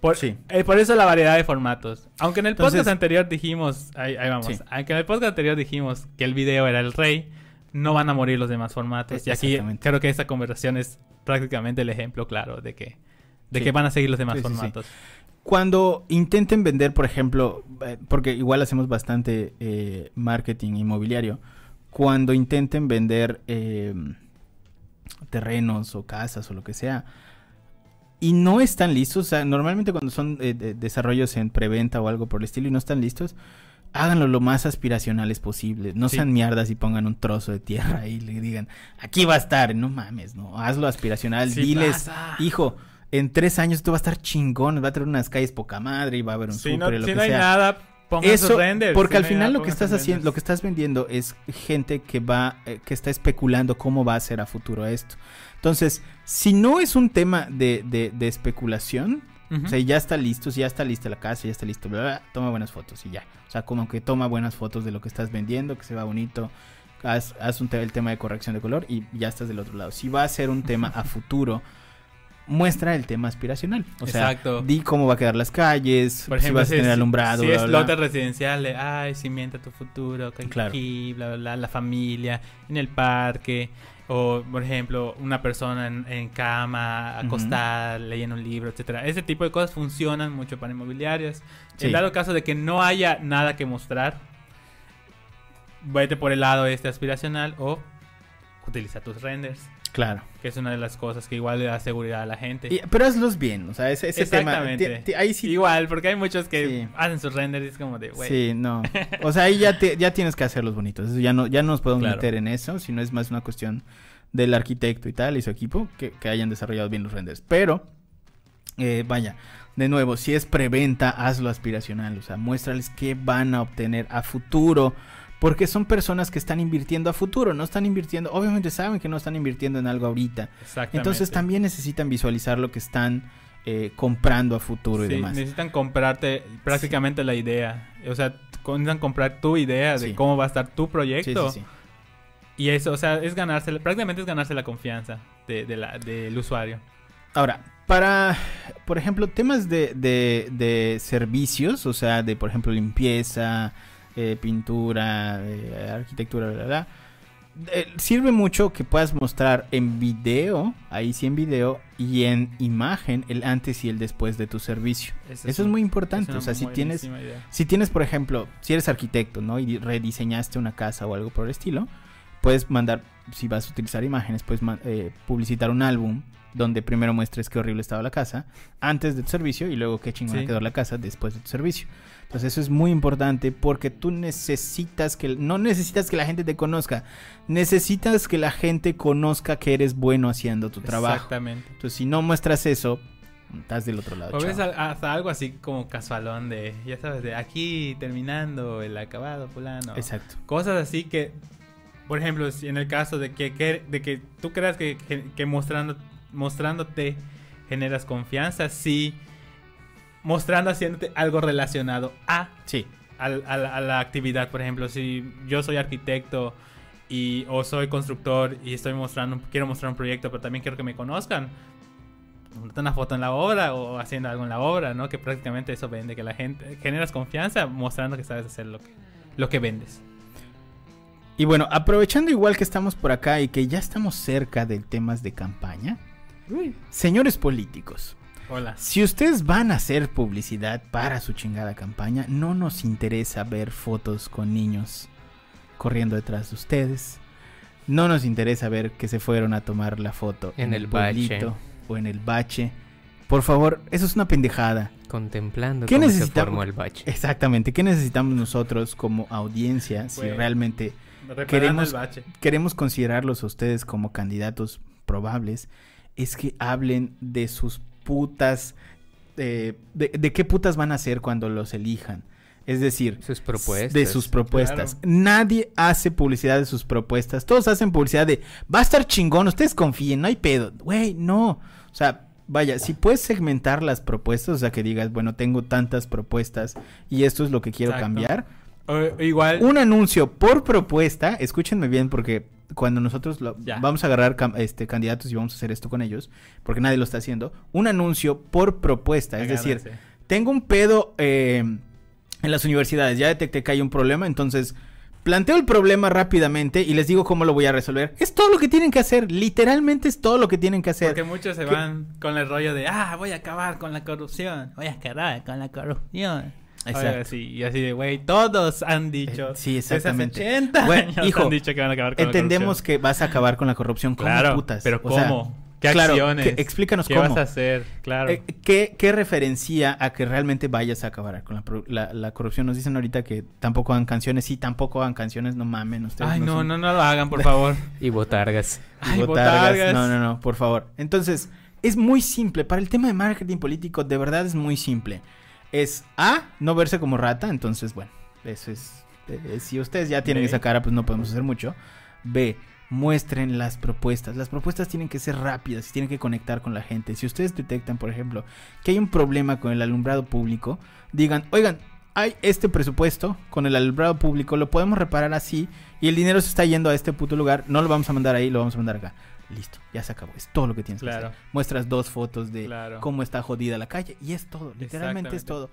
Por, Sí. eh, por eso la variedad de formatos. Aunque en el podcast anterior dijimos, ahí, ahí vamos, Sí. aunque en el podcast anterior dijimos que el video era el rey, no van a morir los demás formatos. Y aquí creo que esta conversación es prácticamente el ejemplo claro de que, de Sí. que van a seguir los demás formatos. Cuando intenten vender, por ejemplo, eh, porque igual hacemos bastante eh, marketing inmobiliario, cuando intenten vender eh, terrenos o casas o lo que sea, y no están listos, o sea, normalmente cuando son eh, de- desarrollos en preventa o algo por el estilo y no están listos, háganlo lo más aspiracionales posible. No Sí. sean mierdas y pongan un trozo de tierra y le digan, aquí va a estar. No mames, no. Hazlo aspiracional. Sí Diles, pasa. hijo, en tres años esto va a estar chingón. Va a tener unas calles poca madre y va a haber un Si súper no, y lo si que no hay sea. nada, pongan sus Eso, renders. porque al final lo que estás haciendo, lo que estás vendiendo es gente que va, eh, que está especulando cómo va a ser a futuro esto. Entonces, si no es un tema de, de- de especulación, o sea, ya está listo, ya está lista la casa, ya está listo, bla, bla, bla, toma buenas fotos y ya. O sea, como que toma buenas fotos de lo que estás vendiendo, que se va bonito, haz, haz un te- el tema de corrección de color y ya estás del otro lado. Si va a ser un tema a futuro, muestra el tema aspiracional. O sea, Exacto. di cómo va a quedar las calles, Por si vas a si, tener es- alumbrado, si bla, es bla, bla. lote residencial, de, ay, cimienta tu futuro, que Claro. aquí, bla, bla, bla, la familia, en el parque, o, por ejemplo, una persona en, en cama, acostada, leyendo un libro, etcétera. Ese tipo de cosas funcionan mucho para inmobiliarias. Sí. En dado caso de que no haya nada que mostrar, vete por el lado este aspiracional o utiliza tus renders, Claro. que es una de las cosas que igual le da seguridad a la gente. Y- pero hazlos bien, o sea, ese, ese tema. Exactamente. ti- ahí sí. Igual, porque hay muchos que Sí. hacen sus renders y es como de, güey. Sí, no. O sea, ahí ya, te- ya tienes que hacerlos bonitos. Eso ya no, ya no nos podemos Claro. meter en eso, sino es más una cuestión del arquitecto y tal y su equipo que, que hayan desarrollado bien los renders. Pero eh, vaya, de nuevo, si es preventa, hazlo aspiracional, o sea, muéstrales qué van a obtener a futuro, porque son personas que están invirtiendo a futuro, no están invirtiendo, obviamente saben que no están invirtiendo en algo ahorita, Exactamente. entonces también necesitan visualizar lo que están eh, comprando a futuro y demás. necesitan comprarte prácticamente la idea. O sea, necesitan comprar tu idea de Sí. cómo va a estar tu proyecto. sí, sí. Y eso, o sea, es ganarse, prácticamente es ganarse la confianza de, de la- del usuario. Ahora, para, por ejemplo, temas de, de- de servicios, o sea, de, por ejemplo, limpieza, eh, pintura, eh, arquitectura, bla, bla, bla, eh, sirve mucho que puedas mostrar en video, ahí sí en video, y en imagen el antes y el después de tu servicio. Eso es muy importante, o sea, si tienes... idea. Si tienes, por ejemplo, si eres arquitecto, ¿no? Y rediseñaste una casa o algo por el estilo, puedes mandar, si vas a utilizar imágenes, puedes eh, publicitar un álbum donde primero muestres qué horrible estaba la casa antes de tu servicio y luego qué chingona Sí. quedó la casa después de tu servicio. Entonces eso es muy importante porque tú necesitas que, no necesitas que la gente te conozca, necesitas que la gente conozca que eres bueno haciendo tu trabajo. Exactamente. Entonces si no muestras eso, estás del otro lado. O ves hasta algo así como casualón de, ya sabes, de aquí terminando el acabado fulano. Exacto. Cosas así que, por ejemplo, si en el caso de que, que- de que tú creas que, que- que mostrando, mostrándote generas confianza, sí, mostrando, haciéndote algo relacionado a, Sí. a la- a la actividad. Por ejemplo, si yo soy arquitecto y, o soy constructor y estoy mostrando, quiero mostrar un proyecto, pero también quiero que me conozcan. Una foto en la obra o haciendo algo en la obra, ¿no? Que prácticamente eso vende, que la gente generas confianza mostrando que sabes hacer lo que, lo que vendes. Y bueno, aprovechando igual que estamos por acá y que ya estamos cerca de temas de campaña, señores políticos, Hola. si ustedes van a hacer publicidad para su chingada campaña, no nos interesa ver fotos con niños corriendo detrás de ustedes. No nos interesa ver que se fueron a tomar la foto En el bache. o en el bache. Por favor, eso es una pendejada. Contemplando ¿Qué cómo se necesitamos? formó el bache. Exactamente. ¿Qué necesitamos nosotros como audiencia si realmente Queremos- el bache. queremos considerarlos a ustedes como candidatos probables es que hablen de sus putas, eh, de, de qué putas van a hacer cuando los elijan. Es decir, Sus propuestas. de sus propuestas. Claro. Nadie hace publicidad de sus propuestas. Todos hacen publicidad de, va a estar chingón, ustedes confíen, no hay pedo. Güey, no. O sea, vaya, si puedes segmentar las propuestas, o sea, que digas, bueno, tengo tantas propuestas y esto es lo que quiero Exacto. cambiar. O- igual. Un anuncio por propuesta, escúchenme bien porque cuando nosotros lo- vamos a agarrar este, candidatos y vamos a hacer esto con ellos, porque nadie lo está haciendo, un anuncio por propuesta, es decir, tengo un pedo eh, en las universidades, ya detecté que hay un problema, entonces planteo el problema rápidamente y les digo cómo lo voy a resolver. Es todo lo que tienen que hacer, literalmente es todo lo que tienen que hacer. Porque muchos se van con el rollo de, ah, voy a acabar con la corrupción, voy a acabar con la corrupción. Exacto. Y así de, güey, todos han dicho. Eh, sí, hace exactamente. 80 Bueno, años hijo, han dicho que van a acabar con Entendemos la que vas a acabar con la corrupción. ¿Cómo. Claro, putas? pero O sea, ¿cómo? ¿Qué claro, acciones? que- explícanos ¿Qué cómo. vas a hacer? Claro. Eh, ¿qué, qué referencia a que realmente vayas a acabar con la, pro- la- la corrupción? Nos dicen ahorita que tampoco hagan canciones. Sí, tampoco hagan canciones, no mamen. Ustedes Ay, no, son- no, no lo hagan, por favor. (laughs) Y botargas. (laughs) Ay, botargas. botargas. No, no, no, por favor. Entonces, es muy simple. Para el tema de marketing político, de verdad es muy simple. Es A, no verse como rata. Entonces, bueno, eso es. eh, si ustedes ya tienen B. esa cara, pues no podemos hacer mucho. B, muestren las propuestas. Las propuestas tienen que ser rápidas y tienen que conectar con la gente. Si ustedes detectan, por ejemplo, que hay un problema con el alumbrado público, digan, oigan, hay este presupuesto con el alumbrado público, lo podemos reparar así y el dinero se está yendo a este puto lugar, no lo vamos a mandar ahí, lo vamos a mandar acá. Listo, ya se acabó. Es todo lo que tienes que hacer. Muestras dos fotos de Claro. cómo está jodida la calle y es todo. Literalmente es todo.